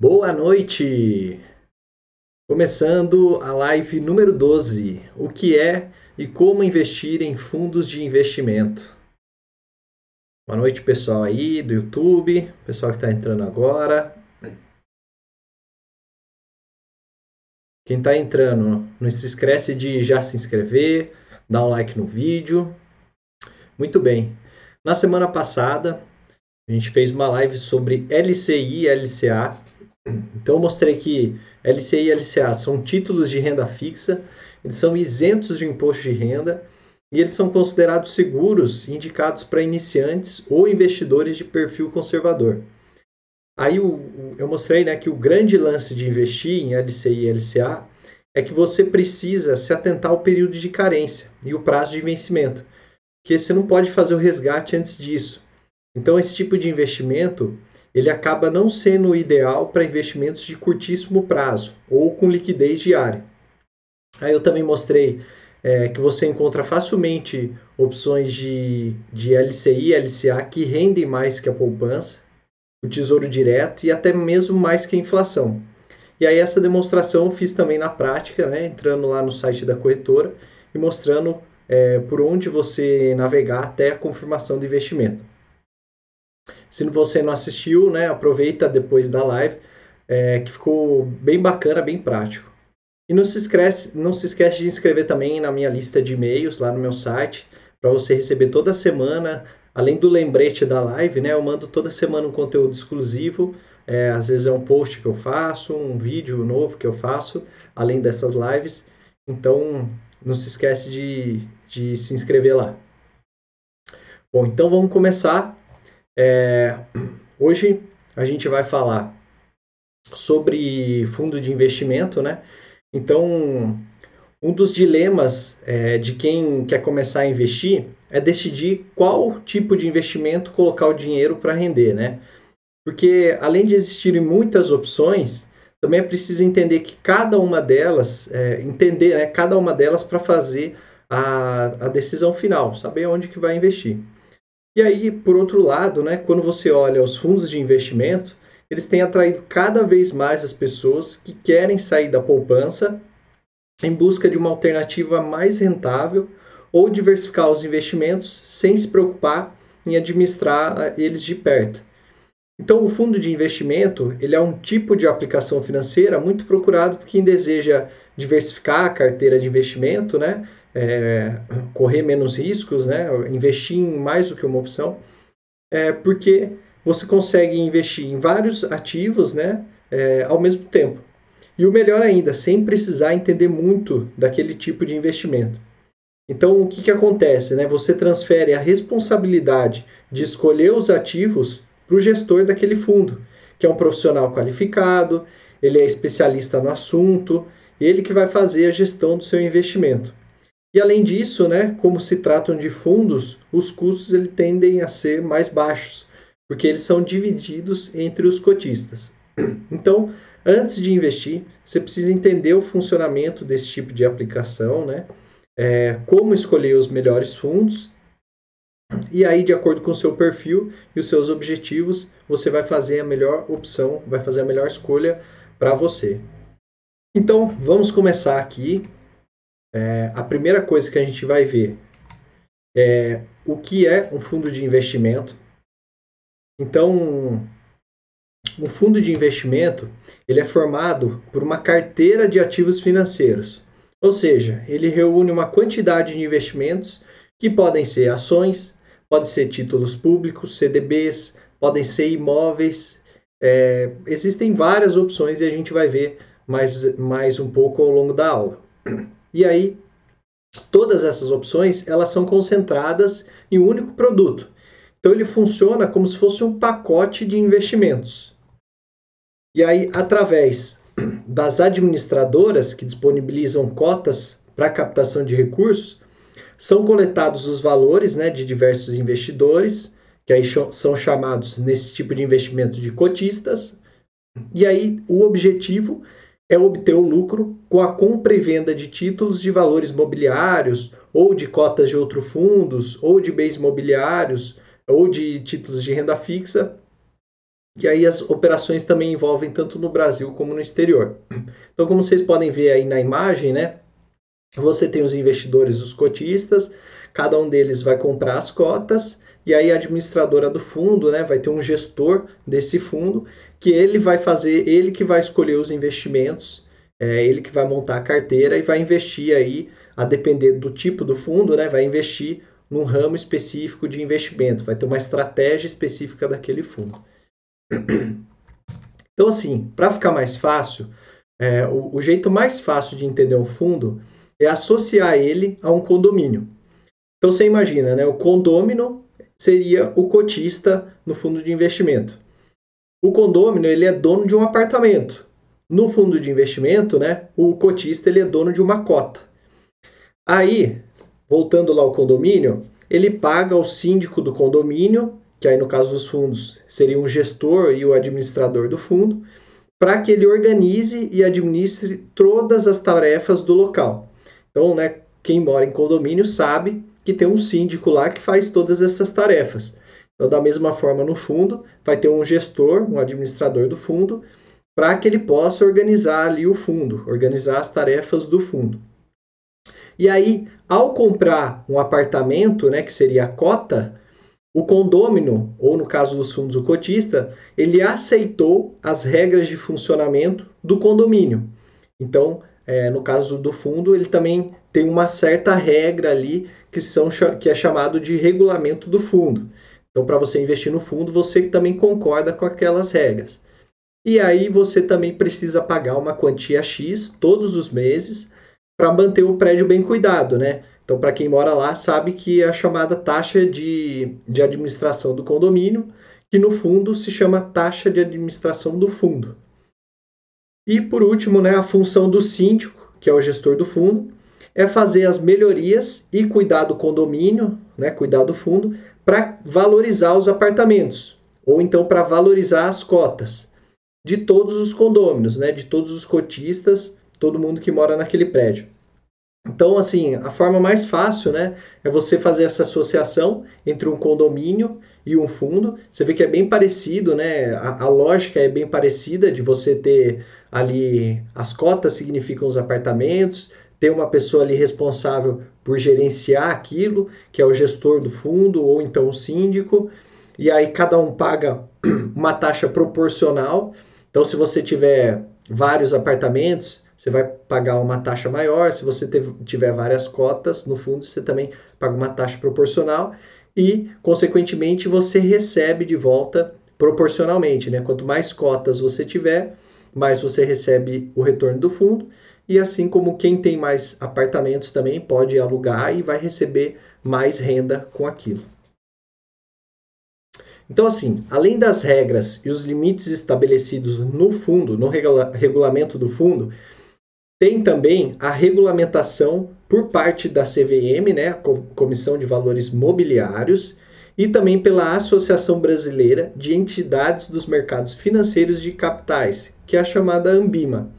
Boa noite! Começando a live número 12: O que é e como investir em fundos de investimento. Boa noite, pessoal aí do YouTube, pessoal que está entrando agora. Quem está entrando, não se esquece de já se inscrever, dar um like no vídeo. Muito bem. Na semana passada, a gente fez uma live sobre LCI e LCA, então eu mostrei que LCI e LCA são títulos de renda fixa, eles são isentos de imposto de renda e eles são considerados seguros, indicados para iniciantes ou investidores de perfil conservador. Aí eu, mostrei né, que o grande lance de investir em LCI e LCA é que você precisa se atentar ao período de carência e o prazo de vencimento, porque você não pode fazer o resgate antes disso. Então esse tipo de investimento ele acaba não sendo ideal para investimentos de curtíssimo prazo ou com liquidez diária. Aí eu também mostrei é, que você encontra facilmente opções de, de LCI e LCA que rendem mais que a poupança, o tesouro direto e até mesmo mais que a inflação. E aí essa demonstração eu fiz também na prática, né, entrando lá no site da corretora e mostrando é, por onde você navegar até a confirmação do investimento. Se você não assistiu, né, aproveita depois da live, é, que ficou bem bacana, bem prático. E não se, esquece, não se esquece de inscrever também na minha lista de e-mails lá no meu site, para você receber toda semana, além do lembrete da live, né, eu mando toda semana um conteúdo exclusivo, é, às vezes é um post que eu faço, um vídeo novo que eu faço, além dessas lives. Então, não se esquece de, de se inscrever lá. Bom, então vamos começar é, hoje a gente vai falar sobre fundo de investimento, né? Então, um dos dilemas é, de quem quer começar a investir é decidir qual tipo de investimento colocar o dinheiro para render, né? Porque além de existirem muitas opções, também é preciso entender que cada uma delas, é, entender né, cada uma delas para fazer a, a decisão final, saber onde que vai investir. E aí, por outro lado, né, quando você olha os fundos de investimento, eles têm atraído cada vez mais as pessoas que querem sair da poupança em busca de uma alternativa mais rentável ou diversificar os investimentos sem se preocupar em administrar ah, eles de perto. Então, o fundo de investimento ele é um tipo de aplicação financeira muito procurado por quem deseja diversificar a carteira de investimento, né? É, correr menos riscos, né? investir em mais do que uma opção, é, porque você consegue investir em vários ativos né? É, ao mesmo tempo. E o melhor ainda, sem precisar entender muito daquele tipo de investimento. Então, o que, que acontece? Né? Você transfere a responsabilidade de escolher os ativos para o gestor daquele fundo, que é um profissional qualificado, ele é especialista no assunto, ele que vai fazer a gestão do seu investimento. E além disso, né, como se tratam de fundos, os custos ele, tendem a ser mais baixos, porque eles são divididos entre os cotistas. Então, antes de investir, você precisa entender o funcionamento desse tipo de aplicação, né? É, como escolher os melhores fundos. E aí, de acordo com o seu perfil e os seus objetivos, você vai fazer a melhor opção, vai fazer a melhor escolha para você. Então, vamos começar aqui é, a primeira coisa que a gente vai ver é o que é um fundo de investimento. Então, um fundo de investimento ele é formado por uma carteira de ativos financeiros, ou seja, ele reúne uma quantidade de investimentos que podem ser ações, podem ser títulos públicos, CDBs, podem ser imóveis. É, existem várias opções e a gente vai ver mais, mais um pouco ao longo da aula. E aí, todas essas opções, elas são concentradas em um único produto. Então ele funciona como se fosse um pacote de investimentos. E aí, através das administradoras que disponibilizam cotas para captação de recursos, são coletados os valores né, de diversos investidores, que aí são chamados nesse tipo de investimento de cotistas. E aí o objetivo é obter o lucro com a compra e venda de títulos de valores mobiliários, ou de cotas de outros fundos, ou de bens mobiliários, ou de títulos de renda fixa. E aí as operações também envolvem tanto no Brasil como no exterior. Então, como vocês podem ver aí na imagem, né? Você tem os investidores, os cotistas, cada um deles vai comprar as cotas e aí a administradora do fundo, né, vai ter um gestor desse fundo que ele vai fazer, ele que vai escolher os investimentos, é ele que vai montar a carteira e vai investir aí, a depender do tipo do fundo, né, vai investir num ramo específico de investimento, vai ter uma estratégia específica daquele fundo. Então, assim, para ficar mais fácil, é, o, o jeito mais fácil de entender o fundo é associar ele a um condomínio. Então, você imagina, né, o condômino seria o cotista no fundo de investimento. O condômino ele é dono de um apartamento. No fundo de investimento, né, o cotista ele é dono de uma cota. Aí, voltando lá ao condomínio, ele paga ao síndico do condomínio, que aí no caso dos fundos seria um gestor e o administrador do fundo, para que ele organize e administre todas as tarefas do local. Então, né, quem mora em condomínio sabe que tem um síndico lá que faz todas essas tarefas. Então, da mesma forma, no fundo, vai ter um gestor, um administrador do fundo, para que ele possa organizar ali o fundo, organizar as tarefas do fundo. E aí, ao comprar um apartamento, né, que seria a cota, o condômino, ou no caso dos fundos o cotista, ele aceitou as regras de funcionamento do condomínio. Então, é, no caso do fundo, ele também tem uma certa regra ali que, são, que é chamado de regulamento do fundo. Então, para você investir no fundo, você também concorda com aquelas regras. E aí você também precisa pagar uma quantia X todos os meses para manter o prédio bem cuidado, né? Então, para quem mora lá, sabe que é a chamada taxa de, de administração do condomínio, que no fundo se chama taxa de administração do fundo. E por último, né, a função do síndico, que é o gestor do fundo, é fazer as melhorias e cuidar do condomínio, né, cuidar do fundo, para valorizar os apartamentos, ou então para valorizar as cotas de todos os condôminos, né, de todos os cotistas, todo mundo que mora naquele prédio. Então, assim, a forma mais fácil, né, é você fazer essa associação entre um condomínio e um fundo. Você vê que é bem parecido, né? A, a, lógica é bem parecida de você ter ali as cotas significam os apartamentos, ter uma pessoa ali responsável por gerenciar aquilo, que é o gestor do fundo ou então o síndico, e aí cada um paga uma taxa proporcional. Então, se você tiver vários apartamentos, você vai pagar uma taxa maior. Se você tiver várias cotas no fundo, você também paga uma taxa proporcional e, consequentemente, você recebe de volta proporcionalmente. Né? Quanto mais cotas você tiver, mais você recebe o retorno do fundo e assim como quem tem mais apartamentos também pode alugar e vai receber mais renda com aquilo. Então, assim, além das regras e os limites estabelecidos no fundo, no regula regulamento do fundo, tem também a regulamentação por parte da CVM, né, Comissão de Valores Mobiliários, e também pela Associação Brasileira de Entidades dos Mercados Financeiros de Capitais, que é a chamada ANBIMA.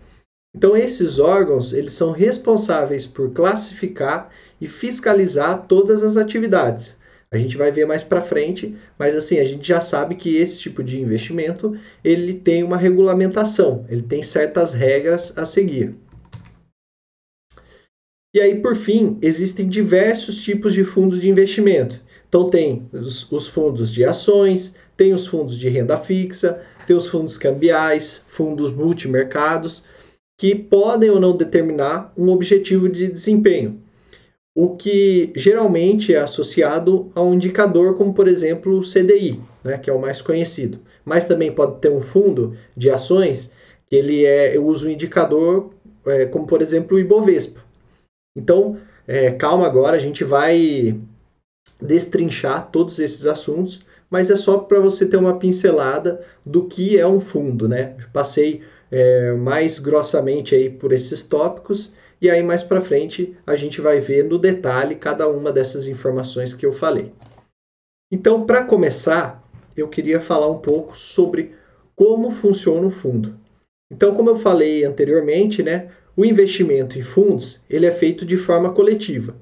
Então esses órgãos, eles são responsáveis por classificar e fiscalizar todas as atividades. A gente vai ver mais para frente, mas assim, a gente já sabe que esse tipo de investimento, ele tem uma regulamentação, ele tem certas regras a seguir. E aí, por fim, existem diversos tipos de fundos de investimento. Então tem os, os fundos de ações, tem os fundos de renda fixa, tem os fundos cambiais, fundos multimercados que podem ou não determinar um objetivo de desempenho, o que geralmente é associado a um indicador como, por exemplo, o CDI, né, que é o mais conhecido. Mas também pode ter um fundo de ações que ele é, usa um indicador é, como, por exemplo, o Ibovespa. Então, é, calma agora, a gente vai destrinchar todos esses assuntos, mas é só para você ter uma pincelada do que é um fundo, né? Eu passei é, mais grossamente aí por esses tópicos e aí mais para frente a gente vai ver no detalhe cada uma dessas informações que eu falei. Então, para começar, eu queria falar um pouco sobre como funciona o fundo. Então, como eu falei anteriormente, né, o investimento em fundos ele é feito de forma coletiva.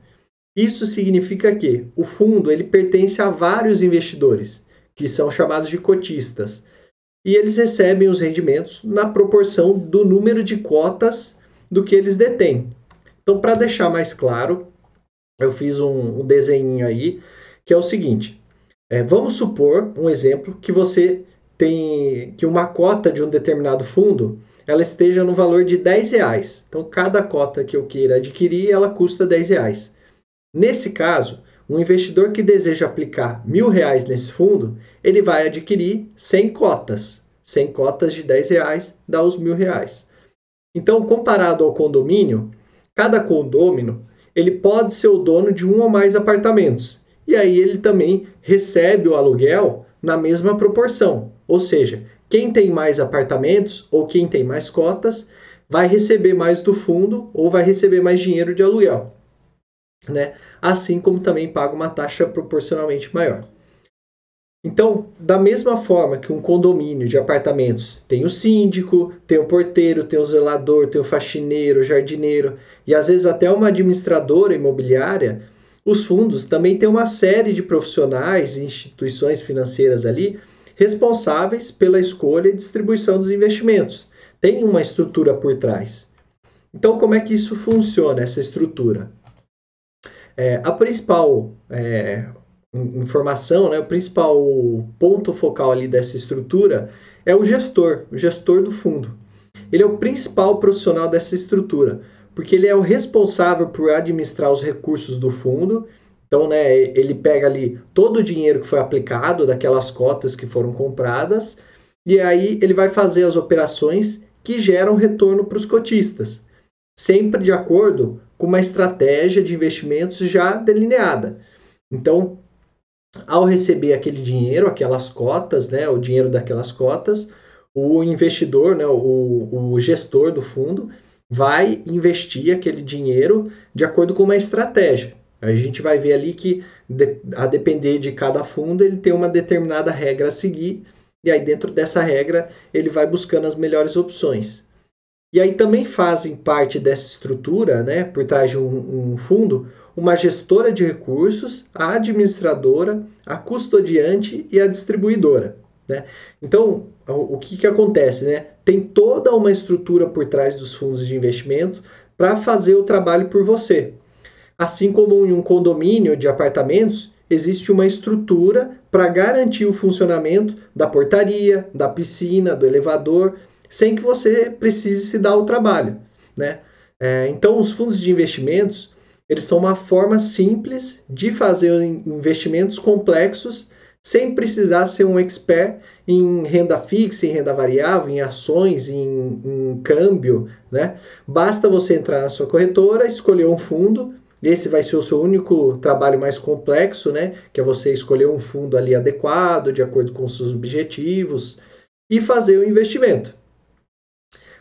Isso significa que o fundo ele pertence a vários investidores, que são chamados de cotistas. E eles recebem os rendimentos na proporção do número de cotas do que eles detêm. Então, para deixar mais claro, eu fiz um, um desenho aí que é o seguinte: é, vamos supor um exemplo que você tem que uma cota de um determinado fundo ela esteja no valor de 10 reais. Então, cada cota que eu queira adquirir, ela custa 10 reais. Nesse caso, um investidor que deseja aplicar mil reais nesse fundo, ele vai adquirir 100 cotas. 100 cotas de 10 reais dá os mil reais. Então, comparado ao condomínio, cada condômino ele pode ser o dono de um ou mais apartamentos. E aí ele também recebe o aluguel na mesma proporção. Ou seja, quem tem mais apartamentos ou quem tem mais cotas vai receber mais do fundo ou vai receber mais dinheiro de aluguel. Né? Assim como também paga uma taxa proporcionalmente maior. Então, da mesma forma que um condomínio de apartamentos tem o síndico, tem o porteiro, tem o zelador, tem o faxineiro, o jardineiro e às vezes até uma administradora imobiliária, os fundos também têm uma série de profissionais e instituições financeiras ali responsáveis pela escolha e distribuição dos investimentos. Tem uma estrutura por trás. Então, como é que isso funciona, essa estrutura? É, a principal é, informação, né, o principal ponto focal ali dessa estrutura é o gestor, o gestor do fundo. Ele é o principal profissional dessa estrutura, porque ele é o responsável por administrar os recursos do fundo. Então, né, ele pega ali todo o dinheiro que foi aplicado daquelas cotas que foram compradas e aí ele vai fazer as operações que geram retorno para os cotistas, sempre de acordo com uma estratégia de investimentos já delineada. Então, ao receber aquele dinheiro, aquelas cotas, né, o dinheiro daquelas cotas, o investidor, né, o, o gestor do fundo, vai investir aquele dinheiro de acordo com uma estratégia. A gente vai ver ali que, a depender de cada fundo, ele tem uma determinada regra a seguir, e aí dentro dessa regra ele vai buscando as melhores opções. E aí também fazem parte dessa estrutura, né, por trás de um, um fundo, uma gestora de recursos, a administradora, a custodiante e a distribuidora. Né? Então, o que, que acontece? Né? Tem toda uma estrutura por trás dos fundos de investimento para fazer o trabalho por você. Assim como em um condomínio de apartamentos, existe uma estrutura para garantir o funcionamento da portaria, da piscina, do elevador, sem que você precise se dar o trabalho. Né? É, então, os fundos de investimentos eles são uma forma simples de fazer investimentos complexos sem precisar ser um expert em renda fixa, em renda variável, em ações, em, em câmbio, né? Basta você entrar na sua corretora, escolher um fundo, esse vai ser o seu único trabalho mais complexo, né? Que é você escolher um fundo ali adequado, de acordo com seus objetivos, e fazer o investimento.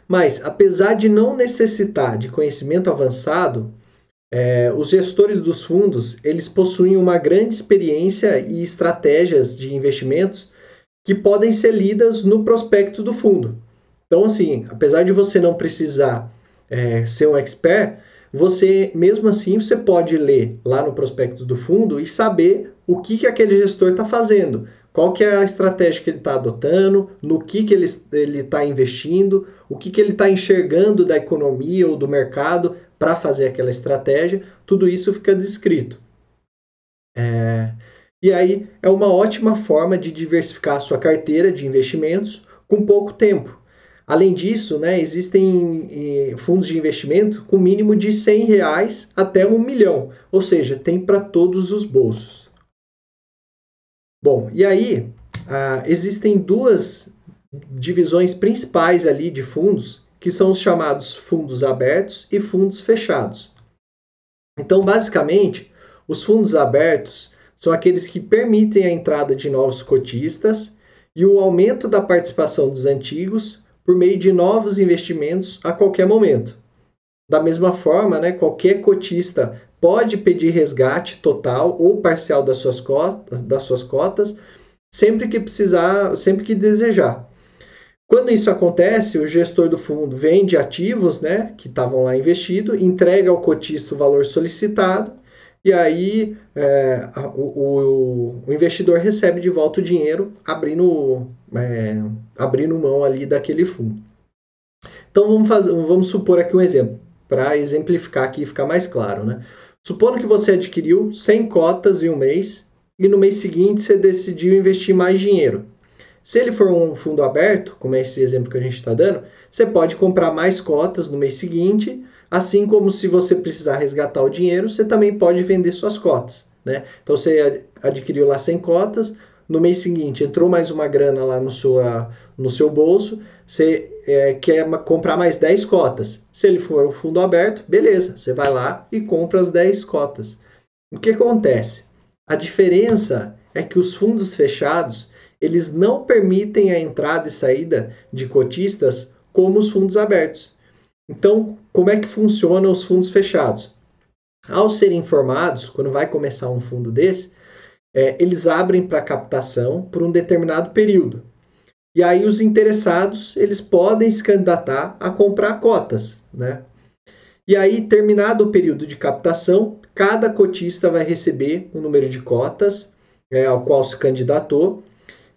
Mas, apesar de não necessitar de conhecimento avançado, é, os gestores dos fundos eles possuem uma grande experiência e estratégias de investimentos que podem ser lidas no prospecto do fundo. Então, assim, apesar de você não precisar é, ser um expert, você mesmo assim você pode ler lá no prospecto do fundo e saber o que, que aquele gestor está fazendo, qual que é a estratégia que ele está adotando, no que, que ele está investindo, o que, que ele está enxergando da economia ou do mercado para fazer aquela estratégia, tudo isso fica descrito. É, e aí é uma ótima forma de diversificar a sua carteira de investimentos com pouco tempo. Além disso, né, existem fundos de investimento com mínimo de 100 reais até um milhão, ou seja, tem para todos os bolsos. Bom, e aí ah, existem duas divisões principais ali de fundos que são os chamados fundos abertos e fundos fechados. Então, basicamente, os fundos abertos são aqueles que permitem a entrada de novos cotistas e o aumento da participação dos antigos por meio de novos investimentos a qualquer momento. Da mesma forma, né, qualquer cotista pode pedir resgate total ou parcial das suas cotas, das suas cotas sempre que precisar, sempre que desejar. Quando isso acontece, o gestor do fundo vende ativos né, que estavam lá investidos, entrega ao cotista o valor solicitado e aí é, o, o, o, investidor recebe de volta o dinheiro, abrindo é, abrindo mão ali daquele fundo. Então vamos, fazer, vamos supor aqui um exemplo, para exemplificar aqui e ficar mais claro. Né? Supondo que você adquiriu 100 cotas em um mês e no mês seguinte você decidiu investir mais dinheiro. Se ele for um fundo aberto, como é esse exemplo que a gente está dando, você pode comprar mais cotas no mês seguinte, assim como se você precisar resgatar o dinheiro, você também pode vender suas cotas. Né? Então você adquiriu lá 100 cotas, no mês seguinte entrou mais uma grana lá no, sua, no seu bolso, você é, quer comprar mais 10 cotas. Se ele for um fundo aberto, beleza, você vai lá e compra as 10 cotas. O que acontece? A diferença é que os fundos fechados eles não permitem a entrada e saída de cotistas como os fundos abertos. Então, como é que funcionam os fundos fechados? Ao serem informados, quando vai começar um fundo desse, é, eles abrem para captação por um determinado período. E aí os interessados eles podem se candidatar a comprar cotas, né? E aí, terminado o período de captação, cada cotista vai receber um número de cotas é, ao qual se candidatou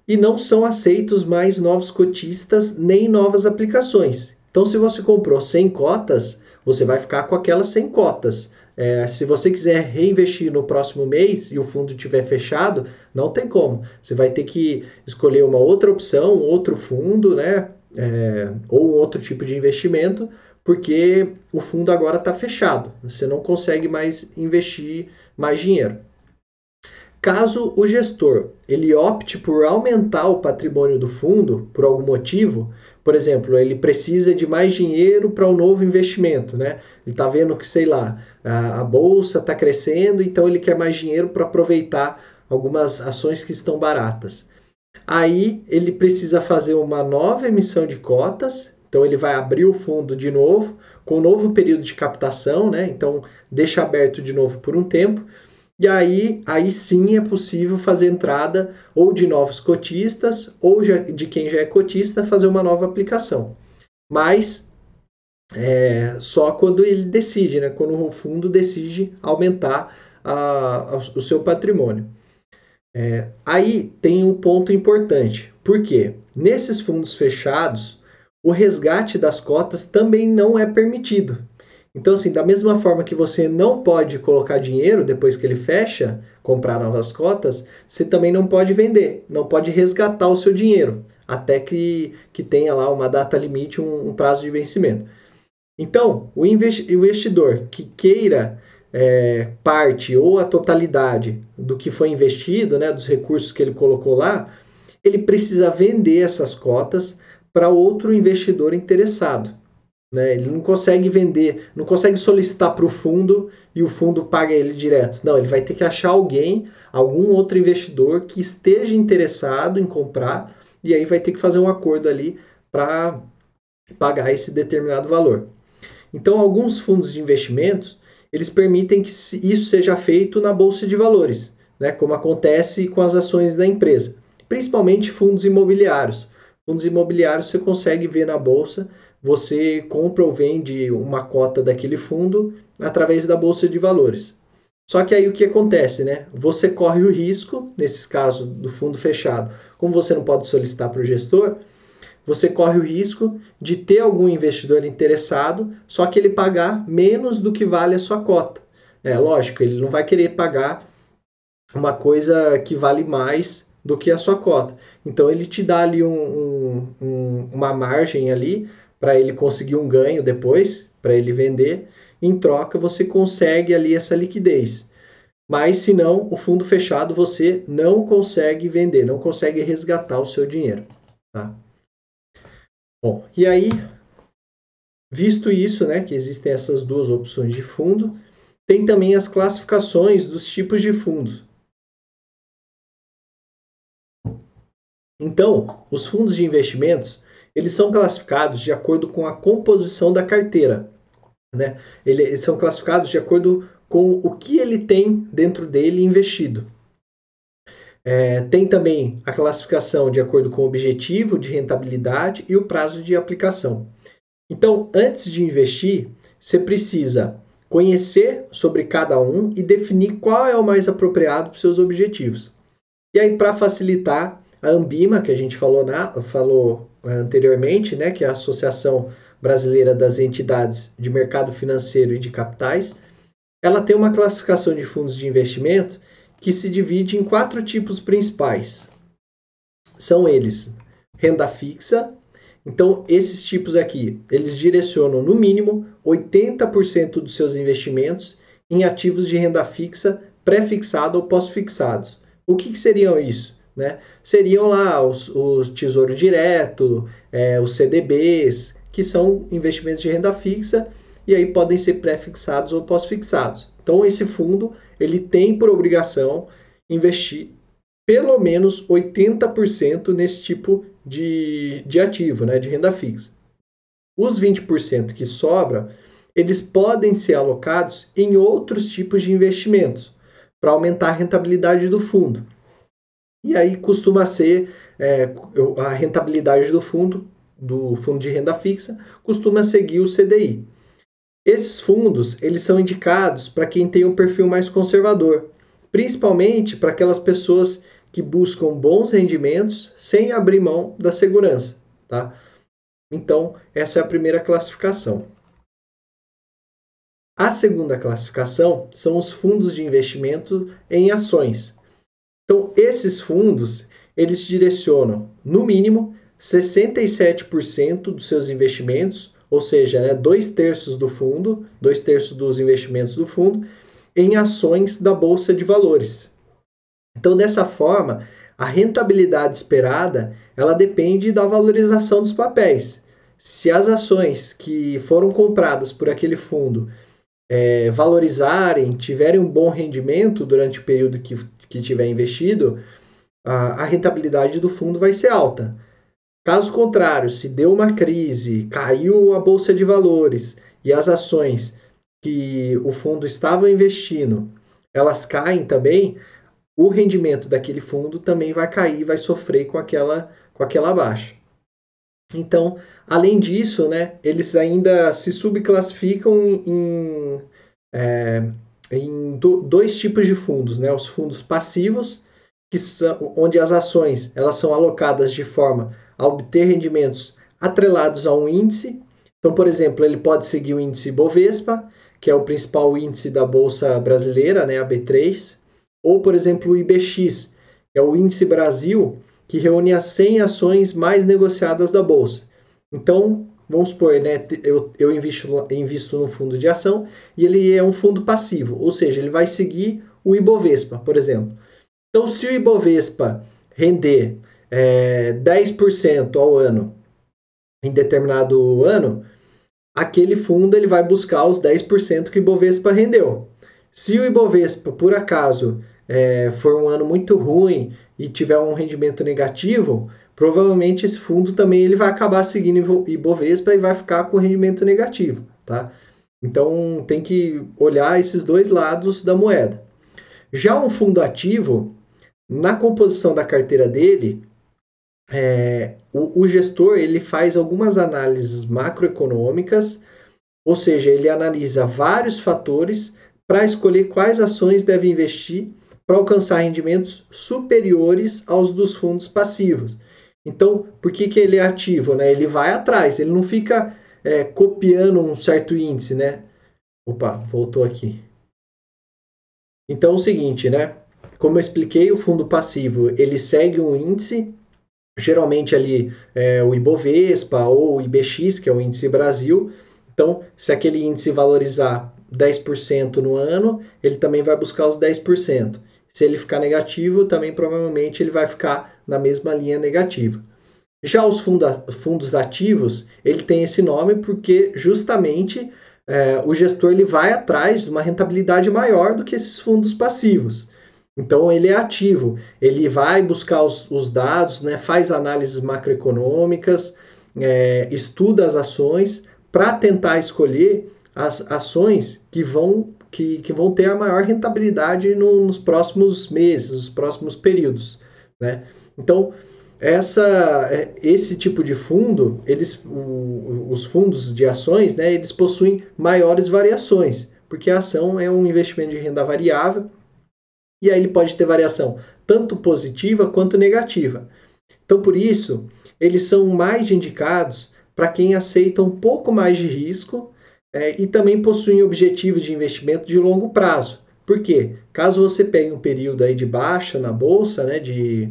e não são aceitos mais novos cotistas nem novas aplicações. Então, se você comprou 100 cotas, você vai ficar com aquelas 100 cotas. É, se você quiser reinvestir no próximo mês e o fundo estiver fechado, não tem como. Você vai ter que escolher uma outra opção, outro fundo, né? É, ou um outro tipo de investimento, porque o fundo agora está fechado. Você não consegue mais investir mais dinheiro. Caso o gestor ele opte por aumentar o patrimônio do fundo por algum motivo, por exemplo, ele precisa de mais dinheiro para um novo investimento, né? Ele está vendo que, sei lá, a, a bolsa está crescendo, então ele quer mais dinheiro para aproveitar algumas ações que estão baratas. Aí ele precisa fazer uma nova emissão de cotas, então ele vai abrir o fundo de novo, com um novo período de captação, né? Então deixa aberto de novo por um tempo e aí, aí sim é possível fazer entrada ou de novos cotistas ou de quem já é cotista fazer uma nova aplicação. Mas é, só quando ele decide, né? quando o fundo decide aumentar a, a, o seu patrimônio. É, aí tem um ponto importante, porque nesses fundos fechados, o resgate das cotas também não é permitido. Então, assim, da mesma forma que você não pode colocar dinheiro depois que ele fecha, comprar novas cotas, você também não pode vender, não pode resgatar o seu dinheiro, até que, que tenha lá uma data limite, um, um prazo de vencimento. Então, o investidor que queira é, parte ou a totalidade do que foi investido, né, dos recursos que ele colocou lá, ele precisa vender essas cotas para outro investidor interessado. Né? Ele não consegue vender, não consegue solicitar para o fundo e o fundo paga ele direto. Não, ele vai ter que achar alguém, algum outro investidor que esteja interessado em comprar e aí vai ter que fazer um acordo ali para pagar esse determinado valor. Então, alguns fundos de investimentos eles permitem que isso seja feito na bolsa de valores, né? como acontece com as ações da empresa, principalmente fundos imobiliários. Fundos imobiliários você consegue ver na bolsa você compra ou vende uma cota daquele fundo através da bolsa de valores. Só que aí o que acontece, né? Você corre o risco, nesses casos do fundo fechado, como você não pode solicitar para o gestor, você corre o risco de ter algum investidor interessado, só que ele pagar menos do que vale a sua cota. É lógico, ele não vai querer pagar uma coisa que vale mais do que a sua cota. Então ele te dá ali um, um, uma margem ali para ele conseguir um ganho depois, para ele vender. Em troca, você consegue ali essa liquidez. Mas se não, o fundo fechado você não consegue vender, não consegue resgatar o seu dinheiro. Tá? Bom, e aí, visto isso, né, que existem essas duas opções de fundo, tem também as classificações dos tipos de fundos. Então, os fundos de investimentos eles são classificados de acordo com a composição da carteira. Né? Eles são classificados de acordo com o que ele tem dentro dele investido. É, tem também a classificação de acordo com o objetivo de rentabilidade e o prazo de aplicação. Então, antes de investir, você precisa conhecer sobre cada um e definir qual é o mais apropriado para os seus objetivos. E aí, para facilitar, a Ambima, que a gente falou, na, falou anteriormente, né, que é a Associação Brasileira das Entidades de Mercado Financeiro e de Capitais, ela tem uma classificação de fundos de investimento que se divide em quatro tipos principais. São eles: renda fixa. Então, esses tipos aqui, eles direcionam no mínimo 80% dos seus investimentos em ativos de renda fixa pré-fixado ou pós-fixados. O que, que seriam isso? Né? Seriam lá os, os Tesouro Direto, é, os CDBs, que são investimentos de renda fixa e aí podem ser pré-fixados ou pós-fixados. Então esse fundo ele tem por obrigação investir pelo menos 80% nesse tipo de, de ativo, né, de renda fixa. Os 20% que sobra, eles podem ser alocados em outros tipos de investimentos para aumentar a rentabilidade do fundo. E aí costuma ser é, a rentabilidade do fundo, do fundo de renda fixa, costuma seguir o CDI. Esses fundos, eles são indicados para quem tem um perfil mais conservador, principalmente para aquelas pessoas que buscam bons rendimentos sem abrir mão da segurança, tá? Então, essa é a primeira classificação. A segunda classificação são os fundos de investimento em ações. Então, esses fundos, eles direcionam, no mínimo, 67% dos seus investimentos, ou seja, né, dois terços do fundo, dois terços dos investimentos do fundo, em ações da Bolsa de Valores. Então, dessa forma, a rentabilidade esperada ela depende da valorização dos papéis. Se as ações que foram compradas por aquele fundo é, valorizarem, tiverem um bom rendimento durante o período que, que tiver investido, a, a rentabilidade do fundo vai ser alta. Caso contrário, se deu uma crise, caiu a bolsa de valores e as ações que o fundo estava investindo, elas caem também, o rendimento daquele fundo também vai cair, vai sofrer com aquela com aquela baixa. Então, além disso, né, eles ainda se subclassificam em, é, em do, dois tipos de fundos, né, os fundos passivos, que são, onde as ações elas são alocadas de forma a obter rendimentos atrelados a um índice. Então, por exemplo, ele pode seguir o índice Bovespa, que é o principal índice da bolsa brasileira, né, a B3, ou por exemplo o IBX, que é o índice Brasil, que reúne as 100 ações mais negociadas da bolsa. Então, vamos supor, né, eu, eu invisto, invisto no fundo de ação e ele é um fundo passivo, ou seja, ele vai seguir o Ibovespa, por exemplo. Então, se o Ibovespa render é, 10% ao ano em determinado ano, aquele fundo ele vai buscar os 10% que o Ibovespa rendeu. Se o Ibovespa, por acaso, é, for um ano muito ruim e tiver um rendimento negativo, provavelmente esse fundo também ele vai acabar seguindo Ibovespa e vai ficar com rendimento negativo, tá? Então tem que olhar esses dois lados da moeda. Já um fundo ativo, na composição da carteira dele, é, o, o, gestor ele faz algumas análises macroeconômicas, ou seja, ele analisa vários fatores para escolher quais ações deve investir para alcançar rendimentos superiores aos dos fundos passivos. Então, por que, que ele é ativo? Né? Ele vai atrás, ele não fica é, copiando um certo índice, né? Opa, voltou aqui. Então, é o seguinte, né? Como eu expliquei, o fundo passivo ele segue um índice, geralmente ali é, o Ibovespa ou o IBX, que é o índice Brasil. Então, se aquele índice valorizar 10% no ano, ele também vai buscar os 10%. Se ele ficar negativo, também provavelmente ele vai ficar na mesma linha negativa. Já os fundos ativos, ele tem esse nome porque justamente é, o gestor ele vai atrás de uma rentabilidade maior do que esses fundos passivos. Então ele é ativo, ele vai buscar os, os dados, né, faz análises macroeconômicas, é, estuda as ações para tentar escolher as ações que vão, que, que vão ter a maior rentabilidade no, nos próximos meses, nos próximos períodos. Né? Então, essa, é, esse tipo de fundo, eles, o, os fundos de ações, né, eles possuem maiores variações, porque a ação é um investimento de renda variável, e aí ele pode ter variação tanto positiva quanto negativa. Então, por isso, eles são mais indicados para quem aceita um pouco mais de risco é, e também possuem objetivos de investimento de longo prazo. Por quê? Caso você pegue um período aí de baixa na bolsa, né, de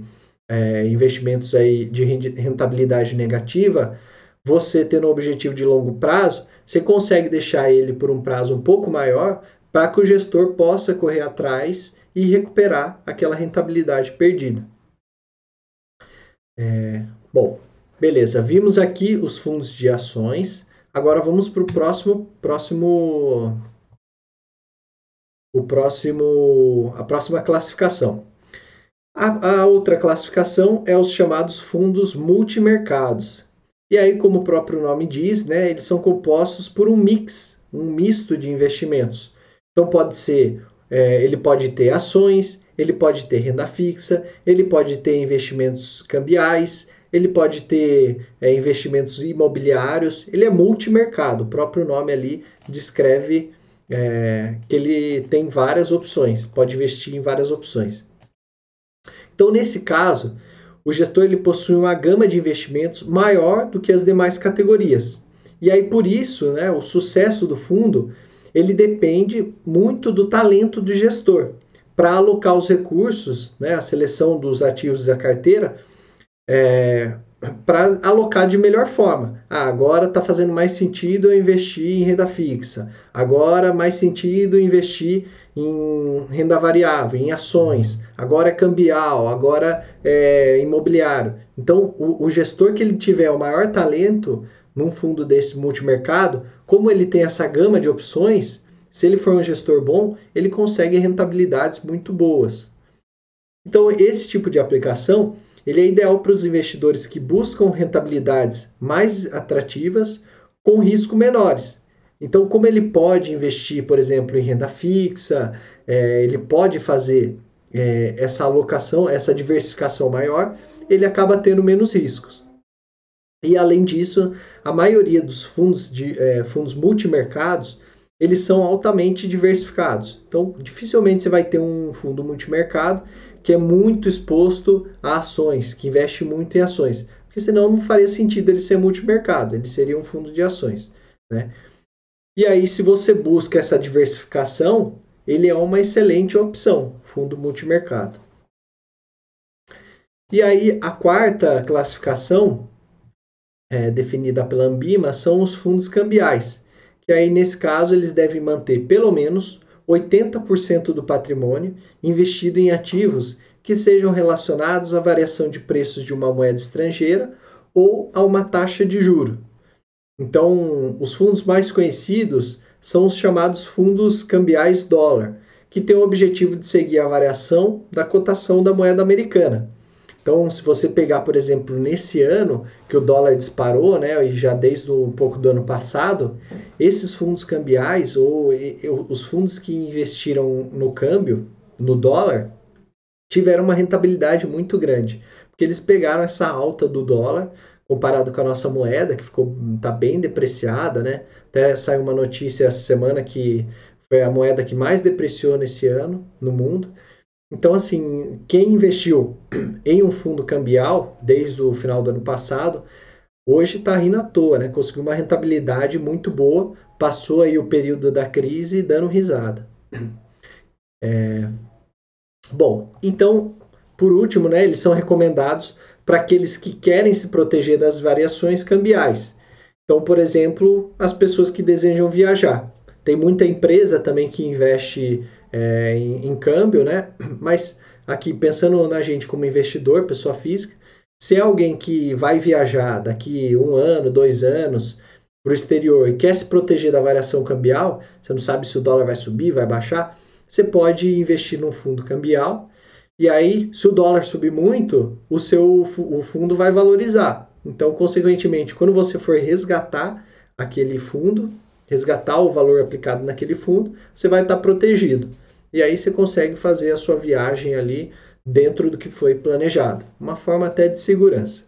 é, investimentos aí de rentabilidade negativa, você tendo um objetivo de longo prazo, você consegue deixar ele por um prazo um pouco maior para que o gestor possa correr atrás e recuperar aquela rentabilidade perdida. É, bom, beleza. Vimos aqui os fundos de ações. Agora vamos para o próximo, próximo, o próximo, a próxima classificação. A, a outra classificação é os chamados fundos multimercados. E aí, como o próprio nome diz, né, eles são compostos por um mix, um misto de investimentos. Então pode ser, é, ele pode ter ações, ele pode ter renda fixa, ele pode ter investimentos cambiais, ele pode ter é, investimentos imobiliários, ele é multimercado. O próprio nome ali descreve é, que ele tem várias opções, pode investir em várias opções. Então, nesse caso, o gestor ele possui uma gama de investimentos maior do que as demais categorias. E aí, por isso, né, o sucesso do fundo ele depende muito do talento do gestor para alocar os recursos, né, a seleção dos ativos da carteira, é, para alocar de melhor forma. Ah, agora está fazendo mais sentido eu investir em renda fixa. Agora mais sentido investir em renda variável, em ações. Agora é cambial, agora é imobiliário. Então, o, o gestor que ele tiver o maior talento num fundo desse multimercado, como ele tem essa gama de opções, se ele for um gestor bom, ele consegue rentabilidades muito boas. Então, esse tipo de aplicação ele é ideal para os investidores que buscam rentabilidades mais atrativas com risco menores. Então, como ele pode investir, por exemplo, em renda fixa, é, ele pode fazer é, essa alocação, essa diversificação maior, ele acaba tendo menos riscos. E além disso, a maioria dos fundos de é, fundos multimercados eles são altamente diversificados. Então, dificilmente você vai ter um fundo multimercado que é muito exposto a ações, que investe muito em ações, porque senão não faria sentido ele ser multimercado, ele seria um fundo de ações, né? E aí, se você busca essa diversificação, ele é uma excelente opção, fundo multimercado. E aí, a quarta classificação, é, definida pela Ambima, são os fundos cambiais, que aí, nesse caso, eles devem manter pelo menos 80% do patrimônio investido em ativos que sejam relacionados à variação de preços de uma moeda estrangeira ou a uma taxa de juro. Então, os fundos mais conhecidos são os chamados fundos cambiais dólar, que têm o objetivo de seguir a variação da cotação da moeda americana. Então, se você pegar, por exemplo, nesse ano que o dólar disparou, né, e já desde um pouco do ano passado, esses fundos cambiais ou os fundos que investiram no câmbio, no dólar, tiveram uma rentabilidade muito grande, porque eles pegaram essa alta do dólar comparado com a nossa moeda, que ficou tá bem depreciada, né? Até saiu uma notícia essa semana que foi a moeda que mais depreciou nesse ano no mundo. Então, assim, quem investiu em um fundo cambial desde o final do ano passado, hoje está rindo à toa, né? Conseguiu uma rentabilidade muito boa, passou aí o período da crise dando risada. É... Bom, então, por último, né, eles são recomendados para aqueles que querem se proteger das variações cambiais. Então, por exemplo, as pessoas que desejam viajar. Tem muita empresa também que investe é, em, em câmbio, né? Mas aqui, pensando na gente como investidor, pessoa física, se é alguém que vai viajar daqui um ano, dois anos para o exterior e quer se proteger da variação cambial, você não sabe se o dólar vai subir, vai baixar, você pode investir num fundo cambial e aí, se o dólar subir muito, o seu o fundo vai valorizar. Então, consequentemente, quando você for resgatar aquele fundo, resgatar o valor aplicado naquele fundo, você vai estar protegido. E aí você consegue fazer a sua viagem ali dentro do que foi planejado. Uma forma até de segurança.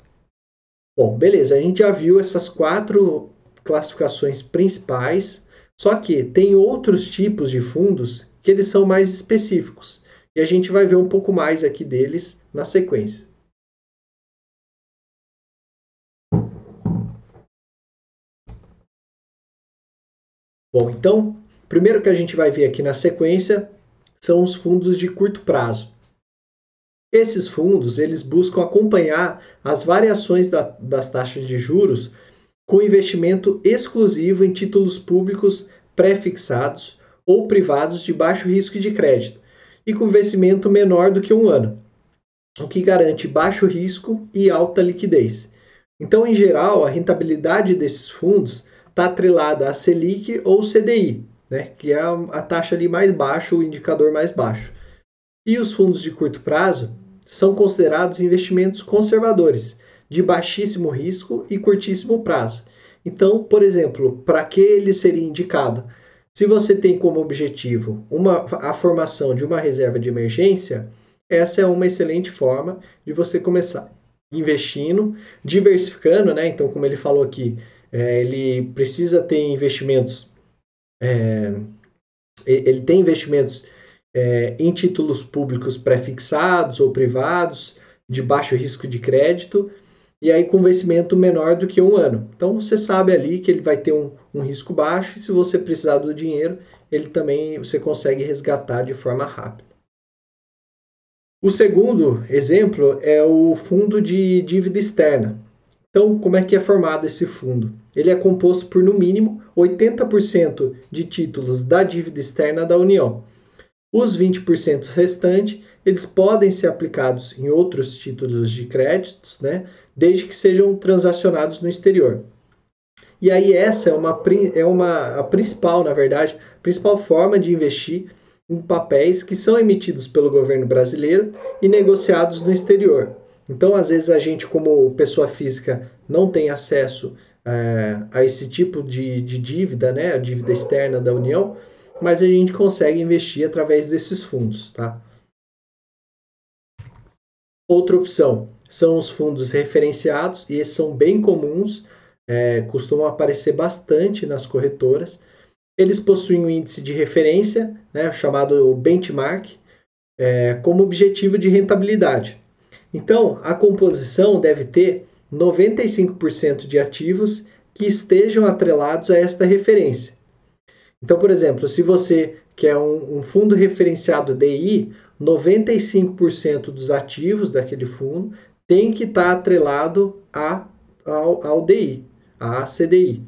Bom, beleza, a gente já viu essas quatro classificações principais, só que tem outros tipos de fundos que eles são mais específicos. E a gente vai ver um pouco mais aqui deles na sequência. Bom, então, primeiro que a gente vai ver aqui na sequência são os fundos de curto prazo. Esses fundos, eles buscam acompanhar as variações da, das taxas de juros com investimento exclusivo em títulos públicos pré-fixados ou privados de baixo risco de crédito e com vencimento menor do que um ano, o que garante baixo risco e alta liquidez. Então, em geral, a rentabilidade desses fundos está atrelada a Selic ou CDI, né, que é a taxa ali mais baixa, o indicador mais baixo. E os fundos de curto prazo são considerados investimentos conservadores, de baixíssimo risco e curtíssimo prazo. Então, por exemplo, para que ele seria indicado? Se você tem como objetivo uma, a formação de uma reserva de emergência, essa é uma excelente forma de você começar investindo, diversificando, né? Então, como ele falou aqui, é, ele precisa ter investimentos, é, ele tem investimentos é, em títulos públicos pré-fixados ou privados, de baixo risco de crédito, e aí com vencimento menor do que um ano. Então você sabe ali que ele vai ter um, um risco baixo, e se você precisar do dinheiro, ele também você consegue resgatar de forma rápida. O segundo exemplo é o fundo de dívida externa. Então, como é que é formado esse fundo? Ele é composto por, no mínimo, 80% de títulos da dívida externa da União. Os 20% restantes, eles podem ser aplicados em outros títulos de créditos, né, desde que sejam transacionados no exterior. E aí essa é uma, é uma a principal, na verdade, principal forma de investir em papéis que são emitidos pelo governo brasileiro e negociados no exterior. Então, às vezes, a gente, como pessoa física, não tem acesso é, a esse tipo de, de dívida, né, a dívida externa da União, mas a gente consegue investir através desses fundos, tá? Outra opção são os fundos referenciados, e esses são bem comuns, é, costumam aparecer bastante nas corretoras. Eles possuem um índice de referência, né, chamado benchmark, é, como objetivo de rentabilidade. Então, a composição deve ter 95% de ativos que estejam atrelados a esta referência. Então, por exemplo, se você quer um, um fundo referenciado DI, 95% dos ativos daquele fundo tem que estar atrelado a, ao, ao DI, a CDI.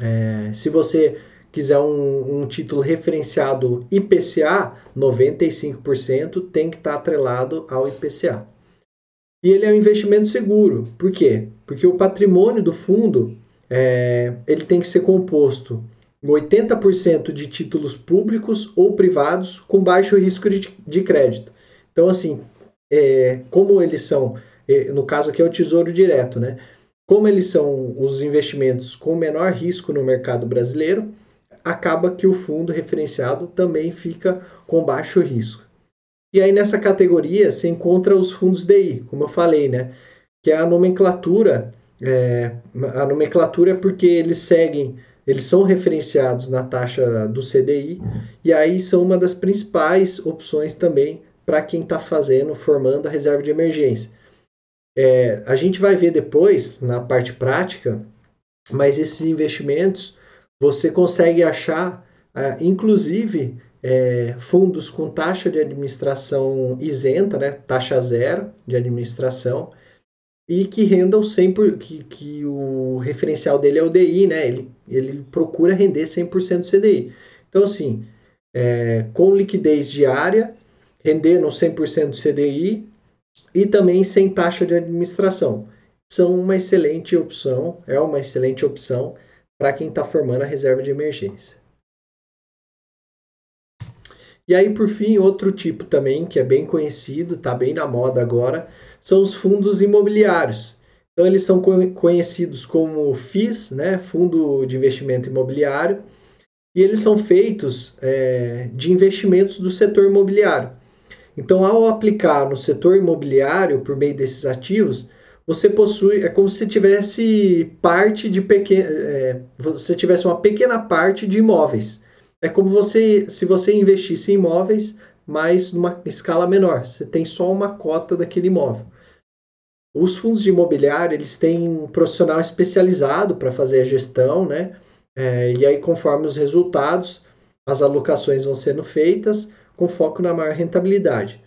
É, se você quiser um, um, título referenciado IPCA, 95% tem que estar atrelado ao IPCA. E ele é um investimento seguro. Por quê? Porque o patrimônio do fundo é, ele tem que ser composto 80% de títulos públicos ou privados com baixo risco de, de crédito. Então, assim, é, como eles são, é, no caso aqui é o Tesouro Direto, né? Como eles são os investimentos com menor risco no mercado brasileiro, acaba que o fundo referenciado também fica com baixo risco. E aí nessa categoria se encontra os fundos DI, como eu falei, né? Que é a nomenclatura, é, a nomenclatura é porque eles seguem eles são referenciados na taxa do CDI e aí são uma das principais opções também para quem está fazendo, formando a reserva de emergência. É, a gente vai ver depois na parte prática, mas esses investimentos você consegue achar, ah, inclusive, é, fundos com taxa de administração isenta, né, taxa zero de administração, e que rendam 100%, que, que o referencial dele é o DI, né? Ele, ele procura render 100% do CDI. Então, assim, é, com liquidez diária, rendendo 100% do CDI e também sem taxa de administração. São uma excelente opção, é uma excelente opção para quem está formando a reserva de emergência. E aí, por fim, outro tipo também que é bem conhecido, está bem na moda agora, são os fundos imobiliários. Então, eles são conhecidos como FIIs, né, Fundo de Investimento Imobiliário, e eles são feitos é, de investimentos do setor imobiliário. Então, ao aplicar no setor imobiliário por meio desses ativos, você possui, é como se tivesse parte de pequena, é, você tivesse uma pequena parte de imóveis. É como você, se você investisse em imóveis, mas numa escala menor. Você tem só uma cota daquele imóvel. Os fundos de imobiliário, eles têm um profissional especializado para fazer a gestão, né? É, e aí, conforme os resultados, as alocações vão sendo feitas com foco na maior rentabilidade.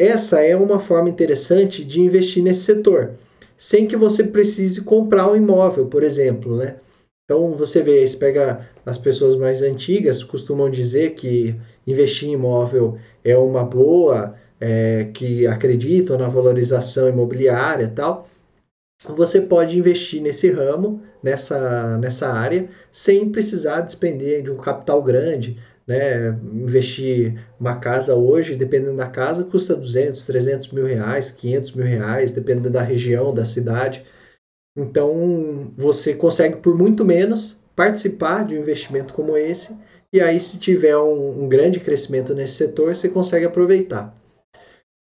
Essa é uma forma interessante de investir nesse setor, sem que você precise comprar um imóvel, por exemplo, né? Então você vê, se pega as pessoas mais antigas costumam dizer que investir em imóvel é uma boa, é, que acreditam na valorização imobiliária e tal. Você pode investir nesse ramo, nessa, nessa área, sem precisar despender de um capital grande. Né? Investir uma casa hoje, dependendo da casa, custa 200, 300 mil reais, 500 mil reais, dependendo da região, da cidade. Então, você consegue por muito menos participar de um investimento como esse, e aí, se tiver um, um grande crescimento nesse setor, você consegue aproveitar.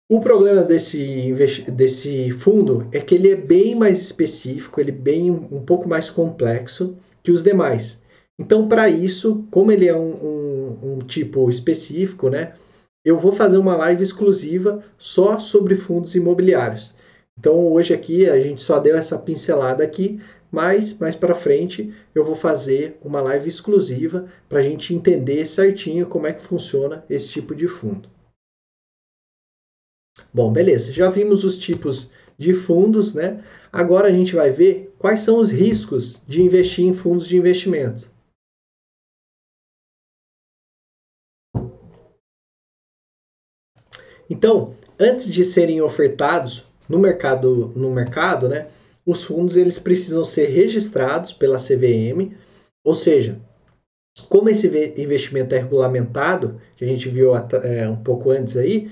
O problema desse, desse fundo é que ele é bem mais específico, ele é bem um pouco mais complexo que os demais. Então, para isso, como ele é um, um, um, tipo específico, né, eu vou fazer uma live exclusiva só sobre fundos imobiliários. Então hoje aqui a gente só deu essa pincelada aqui, mas mais para frente eu vou fazer uma live exclusiva para a gente entender certinho como é que funciona esse tipo de fundo. Bom, beleza, já vimos os tipos de fundos, né? Agora a gente vai ver quais são os riscos de investir em fundos de investimento. Então, antes de serem ofertados no mercado, no mercado, né, os fundos eles precisam ser registrados pela CVM, ou seja, como esse investimento é regulamentado, que a gente viu é, um pouco antes aí,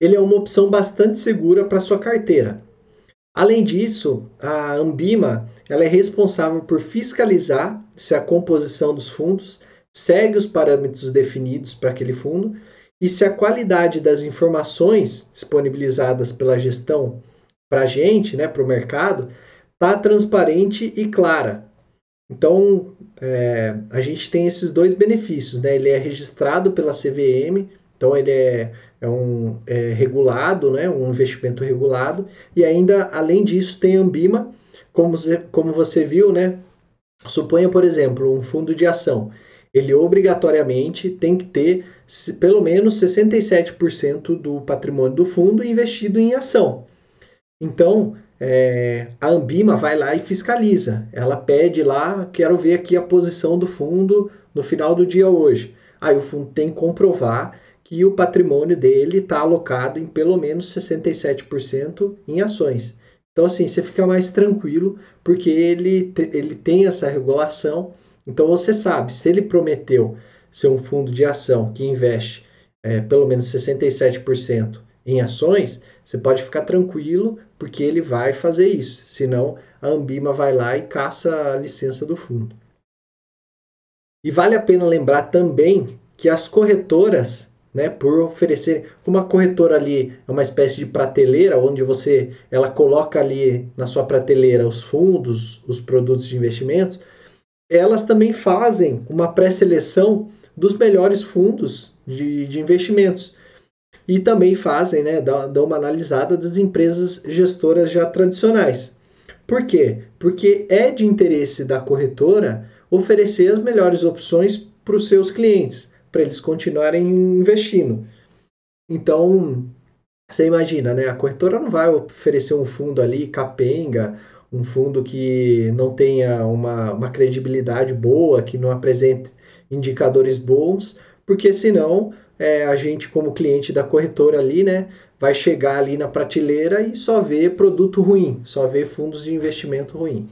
ele é uma opção bastante segura para sua carteira. Além disso, a Ambima ela é responsável por fiscalizar se a composição dos fundos segue os parâmetros definidos para aquele fundo e se a qualidade das informações disponibilizadas pela gestão para a gente, né, para o mercado, está transparente e clara. Então, é, a gente tem esses dois benefícios, né? Ele é registrado pela CVM, então ele é, é um é regulado, né? Um investimento regulado e ainda além disso tem Ambima, como como você viu, né? Suponha, por exemplo, um fundo de ação. Ele obrigatoriamente tem que ter pelo menos 67% do patrimônio do fundo investido em ação. Então, é, a Ambima vai lá e fiscaliza. Ela pede lá, quero ver aqui a posição do fundo no final do dia hoje. Aí o fundo tem que comprovar que o patrimônio dele está alocado em pelo menos 67% em ações. Então, assim, você fica mais tranquilo, porque ele, ele tem essa regulação. Então, você sabe, se ele prometeu ser um fundo de ação que investe é, pelo menos 67% em ações, você pode ficar tranquilo, porque ele vai fazer isso. Senão, a Ambima vai lá e caça a licença do fundo. E vale a pena lembrar também que as corretoras, né, por oferecer uma corretora ali é uma espécie de prateleira onde você ela coloca ali na sua prateleira os fundos, os produtos de investimentos, elas também fazem uma pré-seleção dos melhores fundos de, de investimentos e também fazem, né, dão uma analisada das empresas gestoras já tradicionais. Por quê? Porque é de interesse da corretora oferecer as melhores opções para os seus clientes, para eles continuarem investindo. Então, você imagina, né? A corretora não vai oferecer um fundo ali capenga, um fundo que não tenha uma, uma credibilidade boa, que não apresente indicadores bons, porque senão é, a gente, como cliente da corretora ali, né, vai chegar ali na prateleira e só ver produto ruim, só ver fundos de investimento ruim.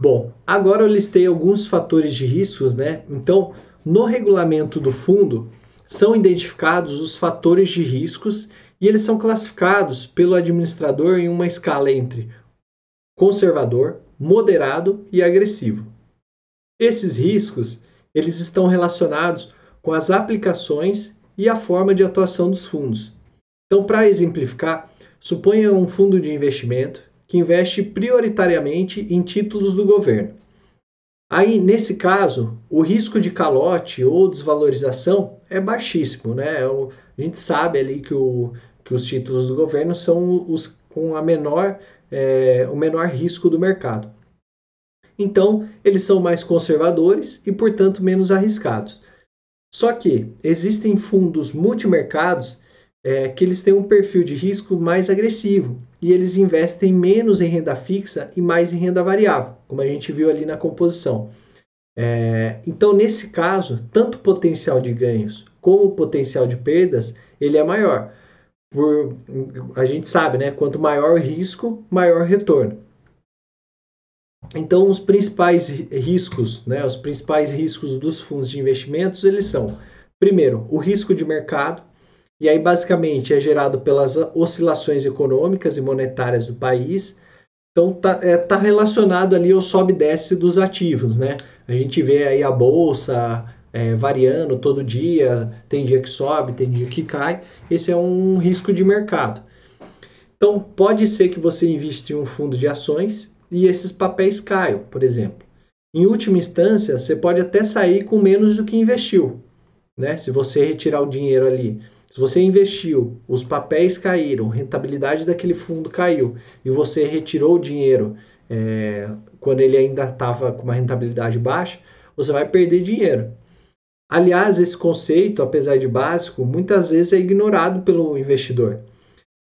Bom, agora eu listei alguns fatores de riscos, né? Então, no regulamento do fundo são identificados os fatores de riscos e eles são classificados pelo administrador em uma escala entre conservador, moderado e agressivo. Esses riscos, eles estão relacionados com as aplicações e a forma de atuação dos fundos. Então, para exemplificar, suponha um fundo de investimento que investe prioritariamente em títulos do governo. Aí, nesse caso, o risco de calote ou desvalorização é baixíssimo, né? A gente sabe ali que, o, que os títulos do governo são os com a menor é, o menor risco do mercado. Então, eles são mais conservadores e, portanto, menos arriscados. Só que existem fundos multimercados é, que eles têm um perfil de risco mais agressivo e eles investem menos em renda fixa e mais em renda variável, como a gente viu ali na composição. É, então, nesse caso, tanto o potencial de ganhos como o potencial de perdas, ele é maior. Por, a gente sabe, né? Quanto maior o risco, maior retorno. Então, os principais riscos, né, os principais riscos dos fundos de investimentos, eles são, primeiro, o risco de mercado, e aí basicamente é gerado pelas oscilações econômicas e monetárias do país. Então, está é, tá relacionado ali ao sobe e desce dos ativos, né? A gente vê aí a bolsa é, variando todo dia, tem dia que sobe, tem dia que cai. Esse é um risco de mercado. Então, pode ser que você invista em um fundo de ações e esses papéis caiam, por exemplo. Em última instância, você pode até sair com menos do que investiu, né? Se você retirar o dinheiro ali. Se você investiu, os papéis caíram, rentabilidade daquele fundo caiu e você retirou o dinheiro é, quando ele ainda estava com uma rentabilidade baixa, você vai perder dinheiro. Aliás, esse conceito, apesar de básico, muitas vezes é ignorado pelo investidor.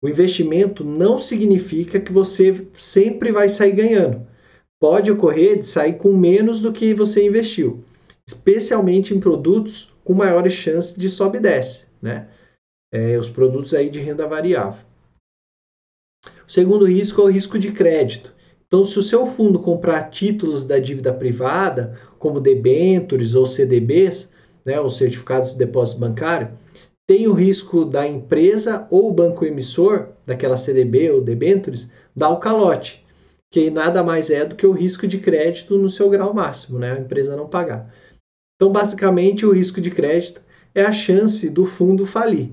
O investimento não significa que você sempre vai sair ganhando. Pode ocorrer de sair com menos do que você investiu, especialmente em produtos com maiores chances de sobe e desce, né? É, os produtos aí de renda variável. O segundo risco é o risco de crédito. Então, se o seu fundo comprar títulos da dívida privada, como debêntures ou CDBs, né, os certificados de depósito bancário, tem o risco da empresa ou banco emissor, daquela CDB ou debêntures, dar o calote, que nada mais é do que o risco de crédito no seu grau máximo, né? a empresa não pagar. Então, basicamente, o risco de crédito é a chance do fundo falir.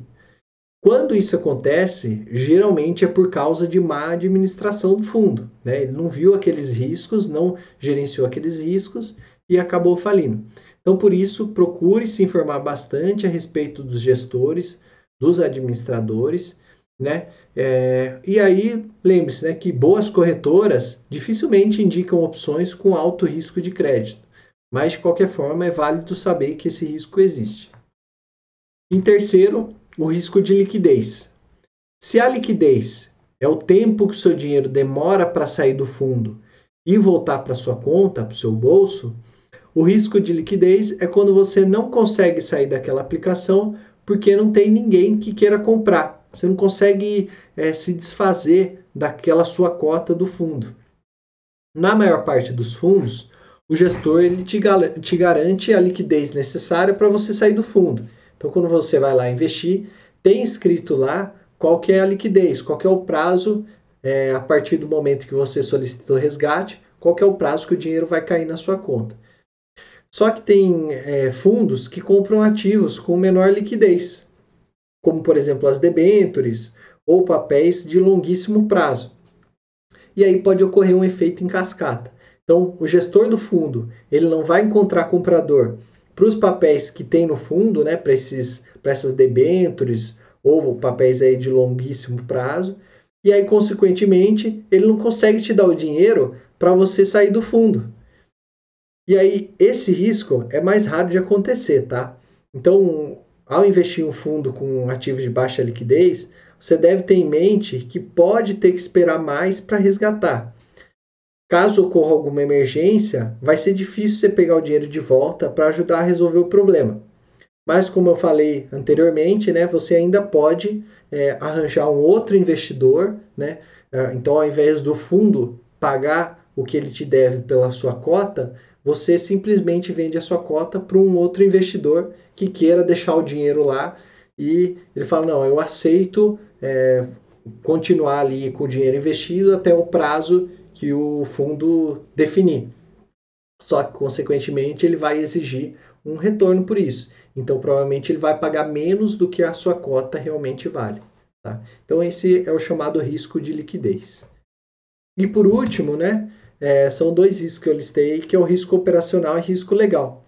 Quando isso acontece, geralmente é por causa de má administração do fundo. Né? Ele não viu aqueles riscos, não gerenciou aqueles riscos e acabou falindo. Então, por isso, procure se informar bastante a respeito dos gestores, dos administradores, né? É, e aí, lembre-se né, que boas corretoras dificilmente indicam opções com alto risco de crédito, mas de qualquer forma é válido saber que esse risco existe. Em terceiro, o risco de liquidez. Se a liquidez é o tempo que o seu dinheiro demora para sair do fundo e voltar para sua conta, para o seu bolso, o risco de liquidez é quando você não consegue sair daquela aplicação porque não tem ninguém que queira comprar. Você não consegue é, se desfazer daquela sua cota do fundo. Na maior parte dos fundos, o gestor ele te, te garante a liquidez necessária para você sair do fundo. Então, quando você vai lá investir, tem escrito lá qual que é a liquidez, qual que é o prazo é, a partir do momento que você solicitou resgate, qual que é o prazo que o dinheiro vai cair na sua conta. Só que tem é, fundos que compram ativos com menor liquidez, como por exemplo as debêntures ou papéis de longuíssimo prazo. E aí pode ocorrer um efeito em cascata. Então, o gestor do fundo ele não vai encontrar comprador para os papéis que tem no fundo, né, para essas debêntures ou papéis aí de longuíssimo prazo, e aí consequentemente ele não consegue te dar o dinheiro para você sair do fundo. E aí, esse risco é mais raro de acontecer, tá? Então, ao investir em um fundo com ativos de baixa liquidez, você deve ter em mente que pode ter que esperar mais para resgatar. Caso ocorra alguma emergência, vai ser difícil você pegar o dinheiro de volta para ajudar a resolver o problema. Mas, como eu falei anteriormente, né, você ainda pode é, arranjar um outro investidor. Né? É, então, ao invés do fundo pagar o que ele te deve pela sua cota, você simplesmente vende a sua cota para um outro investidor que queira deixar o dinheiro lá e ele fala: não, eu aceito é, continuar ali com o dinheiro investido até o prazo que o fundo definir. Só que, consequentemente, ele vai exigir um retorno por isso. Então, provavelmente, ele vai pagar menos do que a sua cota realmente vale. Tá? Então, esse é o chamado risco de liquidez. E por último, né, é, são dois riscos que eu listei, que é o risco operacional e risco legal.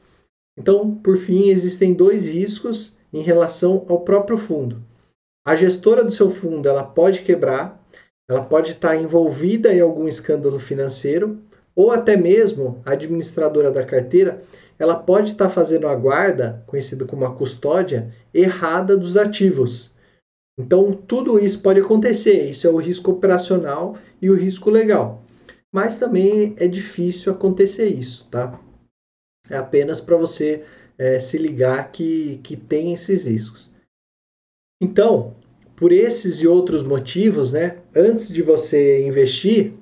Então, por fim, existem dois riscos em relação ao próprio fundo. A gestora do seu fundo ela pode quebrar ela pode estar envolvida em algum escândalo financeiro, ou até mesmo a administradora da carteira, ela pode estar fazendo a guarda, conhecida como a custódia, errada dos ativos. Então, tudo isso pode acontecer. Isso é o risco operacional e o risco legal. Mas também é difícil acontecer isso, tá? É apenas para você é, se ligar que, que tem esses riscos. Então, por esses e outros motivos, né, antes de você investir,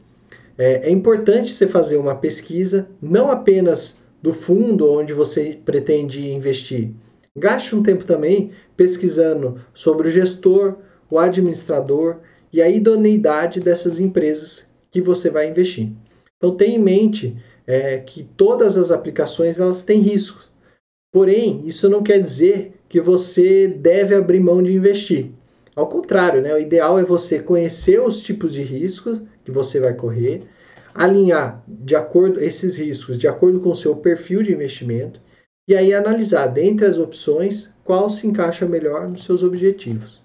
é, é importante você fazer uma pesquisa, não apenas do fundo onde você pretende investir. Gaste um tempo também pesquisando sobre o gestor, o administrador e a idoneidade dessas empresas que você vai investir. Então tenha em mente é, que todas as aplicações elas têm riscos. Porém, isso não quer dizer que você deve abrir mão de investir. Ao contrário, né? o ideal é você conhecer os tipos de riscos que você vai correr, alinhar de acordo esses riscos de acordo com o seu perfil de investimento e aí analisar dentre as opções qual se encaixa melhor nos seus objetivos.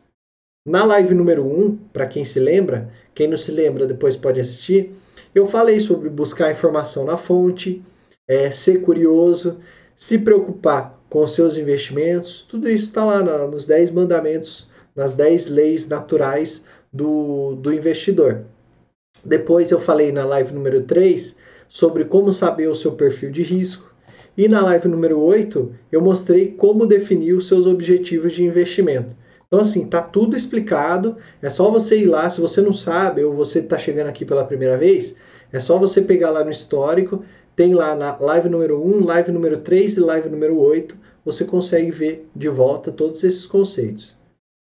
Na live número 1, para quem se lembra, quem não se lembra depois pode assistir, eu falei sobre buscar informação na fonte, é, ser curioso, se preocupar com os seus investimentos, tudo isso está lá na, nos 10 mandamentos, nas 10 leis naturais do, do investidor. Depois eu falei na live número 3 sobre como saber o seu perfil de risco. E na live número 8 eu mostrei como definir os seus objetivos de investimento. Então, assim, tá tudo explicado. É só você ir lá. Se você não sabe ou você está chegando aqui pela primeira vez, é só você pegar lá no histórico. Tem lá na live número 1, live número 3 e live número 8. Você consegue ver de volta todos esses conceitos.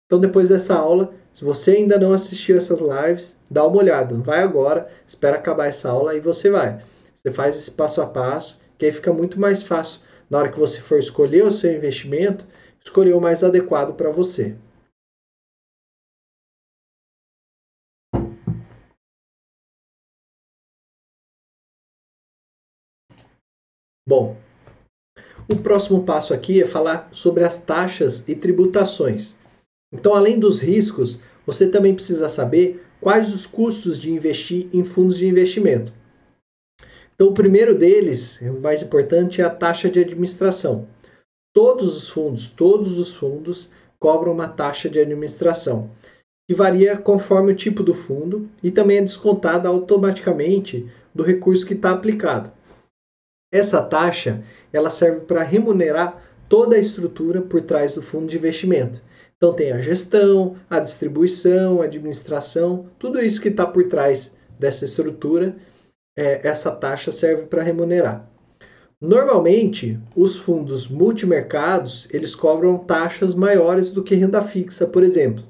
Então, depois dessa aula, se você ainda não assistiu essas lives, dá uma olhada. Vai agora, espera acabar essa aula e você vai. Você faz esse passo a passo, que aí fica muito mais fácil na hora que você for escolher o seu investimento, escolher o mais adequado para você. Bom, o próximo passo aqui é falar sobre as taxas e tributações. Então, além dos riscos, você também precisa saber quais os custos de investir em fundos de investimento. Então, o primeiro deles, o mais importante, é a taxa de administração. Todos os fundos, todos os fundos cobram uma taxa de administração, que varia conforme o tipo do fundo e também é descontada automaticamente do recurso que está aplicado. Essa taxa ela serve para remunerar toda a estrutura por trás do fundo de investimento. Então tem a gestão, a distribuição, a administração, tudo isso que está por trás dessa estrutura, é, essa taxa serve para remunerar. Normalmente, os fundos multimercados eles cobram taxas maiores do que renda fixa, por exemplo.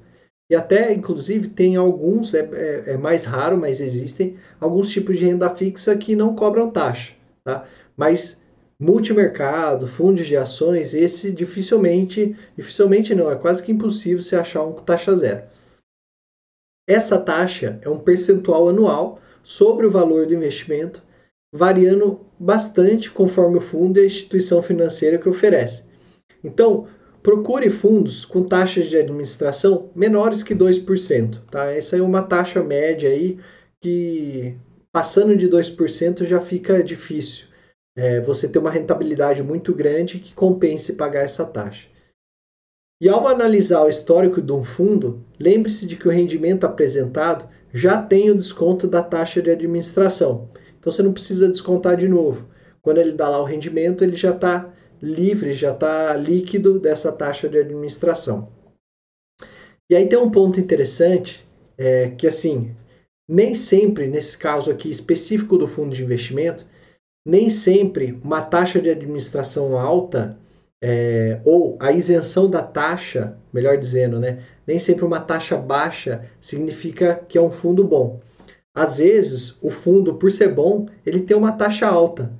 E até, inclusive, tem alguns, é, é, é mais raro, mas existem alguns tipos de renda fixa que não cobram taxa. Tá? Mas multimercado, fundos de ações, esse dificilmente, dificilmente não, é quase que impossível você achar um taxa zero. Essa taxa é um percentual anual sobre o valor do investimento, variando bastante conforme o fundo e a instituição financeira que oferece. Então, procure fundos com taxas de administração menores que 2%, tá? Essa é uma taxa média aí que passando de 2% já fica difícil é, você ter uma rentabilidade muito grande que compense pagar essa taxa. E ao analisar o histórico de um fundo, lembre-se de que o rendimento apresentado já tem o desconto da taxa de administração. Então você não precisa descontar de novo. Quando ele dá lá o rendimento, ele já está livre, já está líquido dessa taxa de administração. E aí tem um ponto interessante, é, que assim, nem sempre, nesse caso aqui específico do fundo de investimento, nem sempre uma taxa de administração alta é, ou a isenção da taxa, melhor dizendo, né? Nem sempre uma taxa baixa significa que é um fundo bom. Às vezes, o fundo, por ser bom, ele tem uma taxa alta.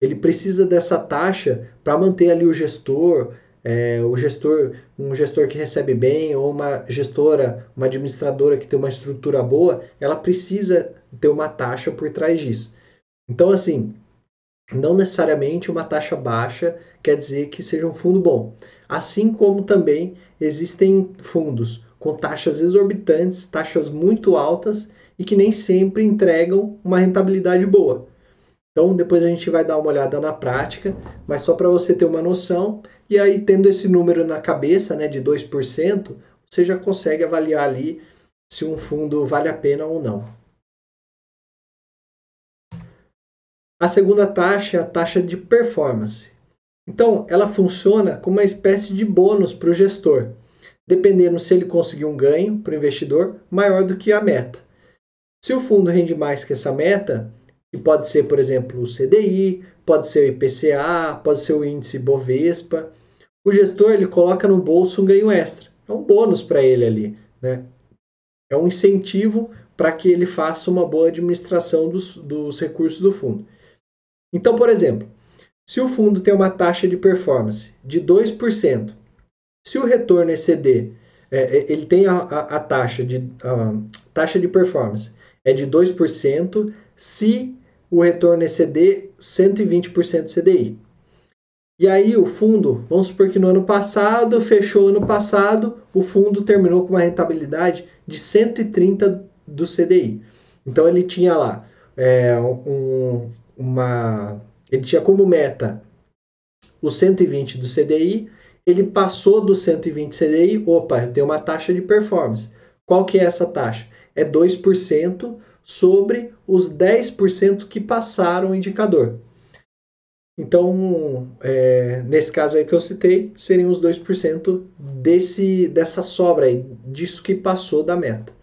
Ele precisa dessa taxa para manter ali o gestor, é, o gestor, um gestor que recebe bem ou uma gestora, uma administradora que tem uma estrutura boa, ela precisa ter uma taxa por trás disso. Então, assim, não necessariamente uma taxa baixa quer dizer que seja um fundo bom. Assim como também existem fundos com taxas exorbitantes, taxas muito altas e que nem sempre entregam uma rentabilidade boa. Então, depois a gente vai dar uma olhada na prática, mas só para você ter uma noção, e aí tendo esse número na cabeça, né, de 2%, você já consegue avaliar ali se um fundo vale a pena ou não. A segunda taxa é a taxa de performance. Então, ela funciona como uma espécie de bônus para o gestor, dependendo se ele conseguir um ganho para o investidor maior do que a meta. Se o fundo rende mais que essa meta, que pode ser, por exemplo, o CDI, pode ser o IPCA, pode ser o índice Bovespa. O gestor ele coloca no bolso um ganho extra. É um bônus para ele ali, né? É um incentivo para que ele faça uma boa administração dos, dos recursos do fundo. Então, por exemplo, se o fundo tem uma taxa de performance de 2%, se o retorno exceder, é, é, ele tem a, a, a taxa de a taxa de performance é de 2% se o retorno exceder 120% do CDI. E aí o fundo, vamos supor que no ano passado, fechou ano passado, o fundo terminou com uma rentabilidade de 130 do CDI. Então ele tinha lá é, um, uma. Ele tinha como meta o 120 do CDI, ele passou do 120 CDI, opa, eu tenho uma taxa de performance. Qual que é essa taxa? É 2% sobre os 10% que passaram o indicador. Então, é, nesse caso aí que eu citei, seriam os 2% desse, dessa sobra aí, disso que passou da meta.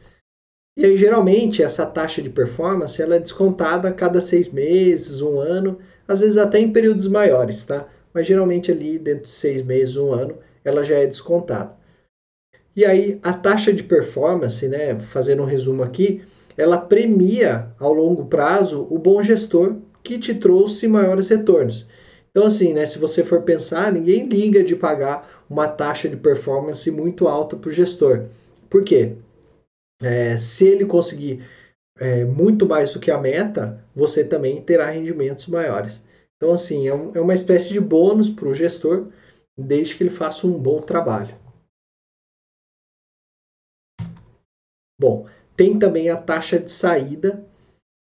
E aí, geralmente, essa taxa de performance ela é descontada a cada seis meses, um ano, às vezes até em períodos maiores, tá? Mas geralmente ali, dentro de seis meses, um ano, ela já é descontada. E aí, a taxa de performance, né, fazendo um resumo aqui, ela premia ao longo prazo o bom gestor que te trouxe maiores retornos. Então, assim, né, se você for pensar, ninguém liga de pagar uma taxa de performance muito alta para o gestor. Por quê? É, se ele conseguir é, muito mais do que a meta, você também terá rendimentos maiores. Então, assim, é, um, é uma espécie de bônus para o gestor, desde que ele faça um bom trabalho. Bom, tem também a taxa de saída.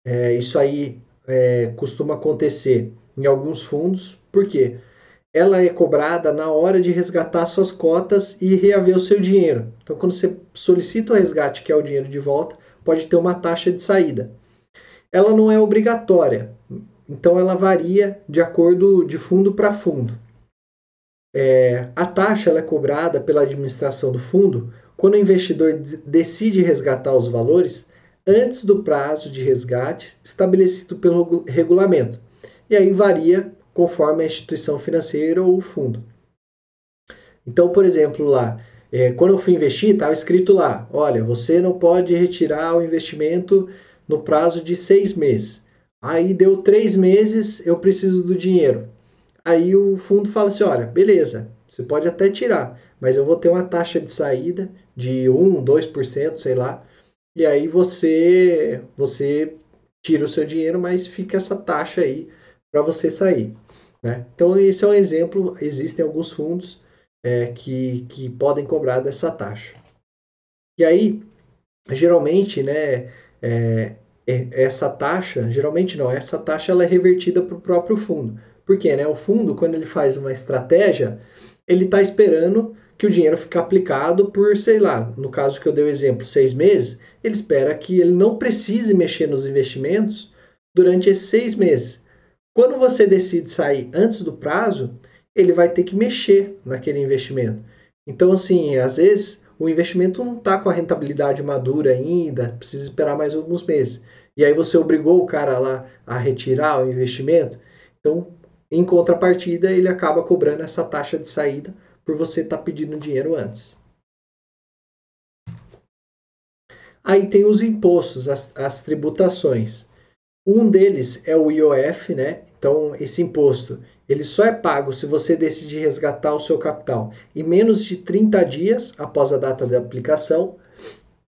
É, isso aí é, costuma acontecer em alguns fundos, porque ela é cobrada na hora de resgatar suas cotas e reaver o seu dinheiro. Então, quando você solicita o resgate, que é o dinheiro de volta, pode ter uma taxa de saída. Ela não é obrigatória, então ela varia de acordo de fundo para fundo. É, a taxa é cobrada pela administração do fundo quando o investidor decide resgatar os valores antes do prazo de resgate estabelecido pelo regulamento. E aí varia conforme a instituição financeira ou o fundo. Então, por exemplo, lá, é, quando eu fui investir, estava escrito lá: olha, você não pode retirar o investimento no prazo de seis meses. Aí deu três meses, eu preciso do dinheiro. Aí o fundo fala assim: olha, beleza, você pode até tirar, mas eu vou ter uma taxa de saída de 1, 2%, sei lá. E aí você você tira o seu dinheiro, mas fica essa taxa aí para você sair. Né? Então esse é um exemplo. Existem alguns fundos é, que, que podem cobrar dessa taxa. E aí, geralmente, né, é, é essa taxa, geralmente não, essa taxa ela é revertida para o próprio fundo. Por quê? Né? O fundo, quando ele faz uma estratégia, ele está esperando que o dinheiro fique aplicado por, sei lá, no caso que eu dei o exemplo, seis meses, ele espera que ele não precise mexer nos investimentos durante esses seis meses. Quando você decide sair antes do prazo, ele vai ter que mexer naquele investimento. Então, assim, às vezes o investimento não está com a rentabilidade madura ainda, precisa esperar mais alguns meses. E aí você obrigou o cara lá a retirar o investimento. Então, em contrapartida, ele acaba cobrando essa taxa de saída por você estar tá pedindo dinheiro antes. Aí tem os impostos, as, as tributações. Um deles é o IOF, né? Então, esse imposto, ele só é pago se você decidir resgatar o seu capital em menos de 30 dias após a data de aplicação.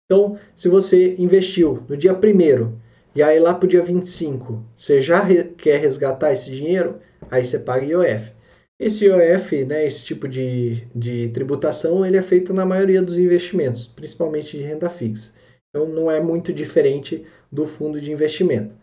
Então, se você investiu no dia 1 e aí lá para o dia 25, você já quer resgatar esse dinheiro, aí você paga IOF. Esse IOF, né, esse tipo de, de tributação, ele é feito na maioria dos investimentos, principalmente de renda fixa. Então não é muito diferente do fundo de investimento.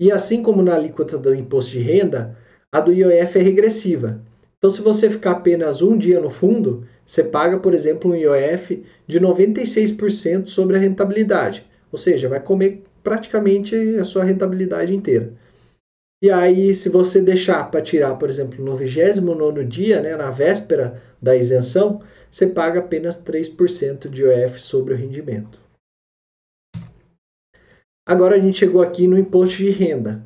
E assim como na alíquota do imposto de renda, a do IOF é regressiva. Então, se você ficar apenas um dia no fundo, você paga, por exemplo, um IOF de 96% sobre a rentabilidade. Ou seja, vai comer praticamente a sua rentabilidade inteira. E aí, se você deixar para tirar, por exemplo, no 29 dia, né, na véspera da isenção, você paga apenas 3% de IOF sobre o rendimento. Agora a gente chegou aqui no imposto de renda.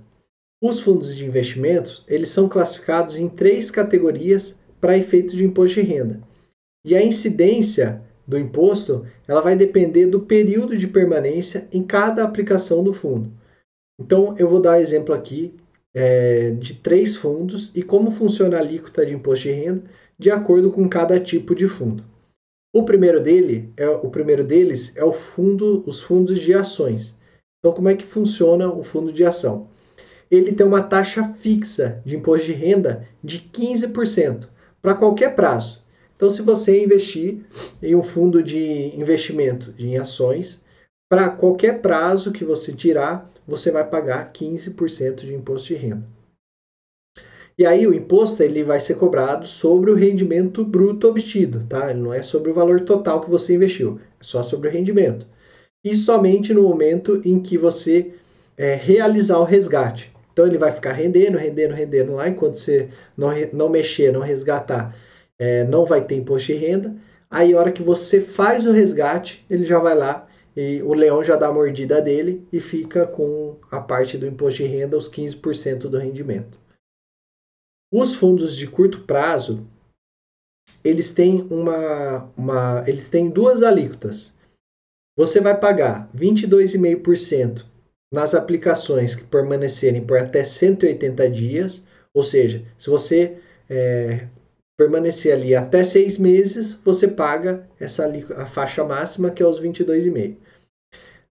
Os fundos de investimentos, eles são classificados em três categorias para efeito de imposto de renda. E a incidência do imposto, ela vai depender do período de permanência em cada aplicação do fundo. Então, eu vou dar exemplo aqui é, de três fundos e como funciona a alíquota de imposto de renda de acordo com cada tipo de fundo. O primeiro dele é o primeiro deles é o fundo, os fundos de ações. Então, como é que funciona o fundo de ação? Ele tem uma taxa fixa de imposto de renda de 15% para qualquer prazo. Então, se você investir em um fundo de investimento em ações, para qualquer prazo que você tirar, você vai pagar 15% de imposto de renda. E aí o imposto ele vai ser cobrado sobre o rendimento bruto obtido, tá? Não é sobre o valor total que você investiu, é só sobre o rendimento. E somente no momento em que você é, realizar o resgate. Então ele vai ficar rendendo, rendendo, rendendo lá, enquanto você não, não mexer, não resgatar, é, não vai ter imposto de renda. Aí a hora que você faz o resgate, ele já vai lá e o leão já dá a mordida dele e fica com a parte do imposto de renda, os 15% do rendimento. Os fundos de curto prazo, eles têm uma, uma eles têm duas alíquotas. Você vai pagar 22,5% nas aplicações que permanecerem por até 180 dias, ou seja, se você é, permanecer ali até seis meses, você paga essa a faixa máxima que é os 22,5.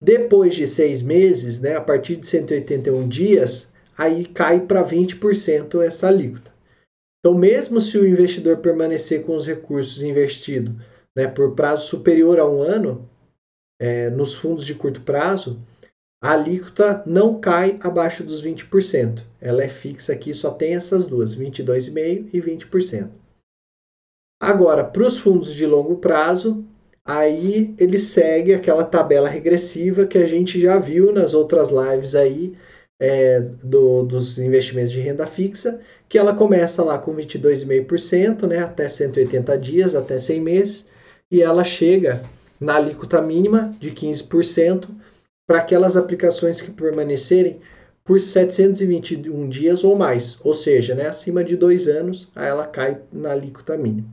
Depois de seis meses, né, a partir de 181 dias, aí cai para 20% essa alíquota. Então, mesmo se o investidor permanecer com os recursos investidos né, por prazo superior a um ano, é, nos fundos de curto prazo, a alíquota não cai abaixo dos 20%. Ela é fixa aqui, só tem essas duas, 22,5% e 20%. Agora, para os fundos de longo prazo, aí ele segue aquela tabela regressiva que a gente já viu nas outras lives aí é, do, dos investimentos de renda fixa, que ela começa lá com 22,5%, né, até 180 dias, até 100 meses, e ela chega na alíquota mínima de 15% para aquelas aplicações que permanecerem por 721 dias ou mais, ou seja, né, acima de dois anos, aí ela cai na alíquota mínima.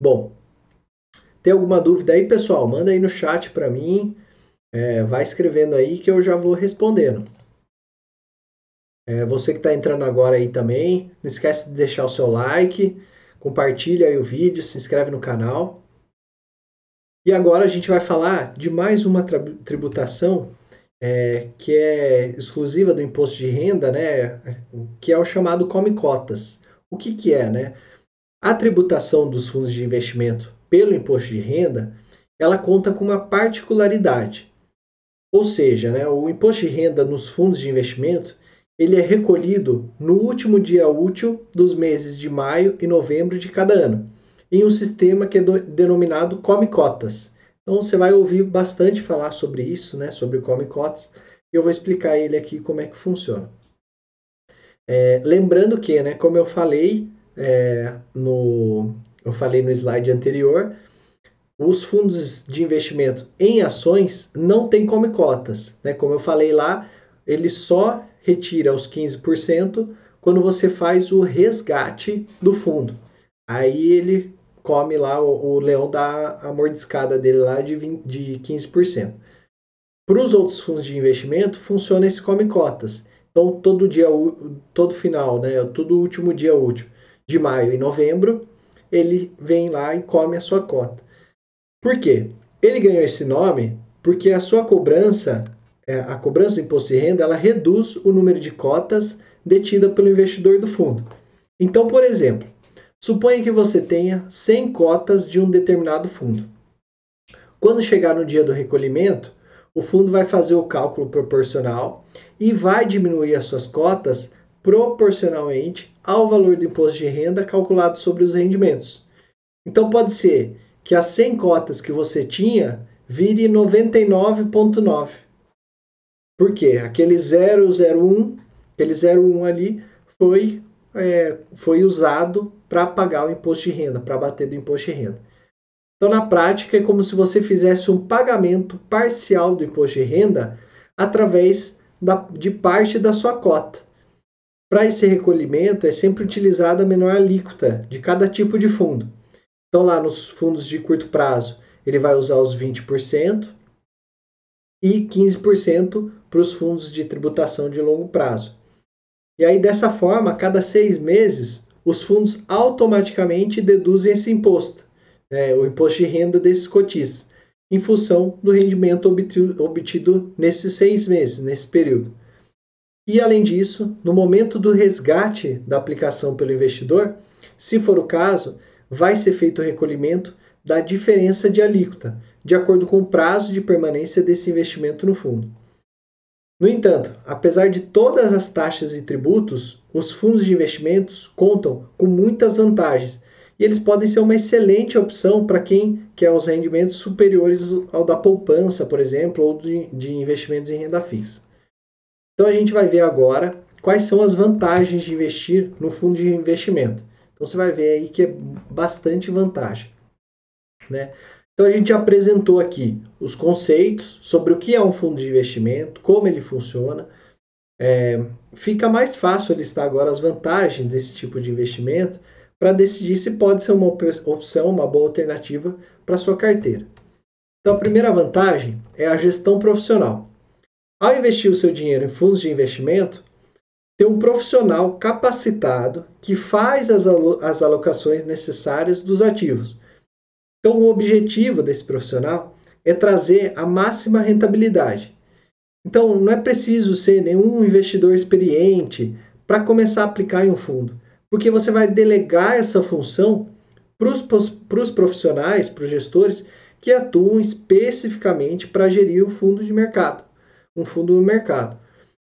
Bom, tem alguma dúvida aí, pessoal? Manda aí no chat para mim. É, vai escrevendo aí que eu já vou respondendo. É, você que está entrando agora aí também, não esquece de deixar o seu like, compartilha aí o vídeo, se inscreve no canal. E agora a gente vai falar de mais uma tributação é, que é exclusiva do imposto de renda, né, que é o chamado come cotas. O que, que é, né? A tributação dos fundos de investimento pelo imposto de renda, ela conta com uma particularidade. Ou seja, né, o imposto de renda nos fundos de investimento ele é recolhido no último dia útil dos meses de maio e novembro de cada ano, em um sistema que é do, denominado Come Cotas. Então você vai ouvir bastante falar sobre isso, né, sobre o Come Cotas, e eu vou explicar ele aqui como é que funciona. É, lembrando que, né, como eu falei, é, no, eu falei no slide anterior, os fundos de investimento em ações não têm como cotas. Né? Como eu falei lá, ele só retira os 15% quando você faz o resgate do fundo. Aí ele come lá, o, o leão dá a mordiscada dele lá de, 20, de 15%. Para os outros fundos de investimento, funciona esse come cotas. Então, todo dia, todo final, né, todo último dia útil, de maio e novembro, ele vem lá e come a sua cota. Por quê? Ele ganhou esse nome porque a sua cobrança, é, a cobrança do imposto de renda, ela reduz o número de cotas detida pelo investidor do fundo. Então, por exemplo, Suponha que você tenha 100 cotas de um determinado fundo. Quando chegar no dia do recolhimento, o fundo vai fazer o cálculo proporcional e vai diminuir as suas cotas proporcionalmente ao valor do imposto de renda calculado sobre os rendimentos. Então pode ser que as 100 cotas que você tinha vire 99,9. Por quê? Aquele 001, aquele 01 ali foi, é, foi usado para pagar o imposto de renda, para bater do imposto de renda. Então, na prática, é como se você fizesse um pagamento parcial do imposto de renda através da, de parte da sua cota. Para esse recolhimento, é sempre utilizada a menor alíquota de cada tipo de fundo. Então, lá nos fundos de curto prazo, ele vai usar os 20% e 15% para os fundos de tributação de longo prazo. E aí, dessa forma, a cada seis meses, os fundos automaticamente deduzem esse imposto, né, o imposto de renda desses cotistas, em função do rendimento obtido, obtido nesses seis meses, nesse período. E, além disso, no momento do resgate da aplicação pelo investidor, se for o caso, vai ser feito o recolhimento da diferença de alíquota, de acordo com o prazo de permanência desse investimento no fundo. No entanto, apesar de todas as taxas e tributos, os fundos de investimentos contam com muitas vantagens e eles podem ser uma excelente opção para quem quer os rendimentos superiores ao da poupança, por exemplo, ou de, investimentos em renda fixa. Então a gente vai ver agora quais são as vantagens de investir no fundo de investimento. Então você vai ver aí que é bastante vantagem. Né? Então a gente apresentou aqui os conceitos sobre o que é um fundo de investimento, como ele funciona. É, fica mais fácil listar agora as vantagens desse tipo de investimento para decidir se pode ser uma opção, uma boa alternativa para sua carteira. Então a primeira vantagem é a gestão profissional. Ao investir o seu dinheiro em fundos de investimento, ter um profissional capacitado que faz as, as alocações necessárias dos ativos. Então, o objetivo desse profissional é trazer a máxima rentabilidade. Então, não é preciso ser nenhum investidor experiente para começar a aplicar em um fundo, porque você vai delegar essa função para os profissionais, para os gestores que atuam especificamente para gerir o fundo de mercado, um fundo no mercado.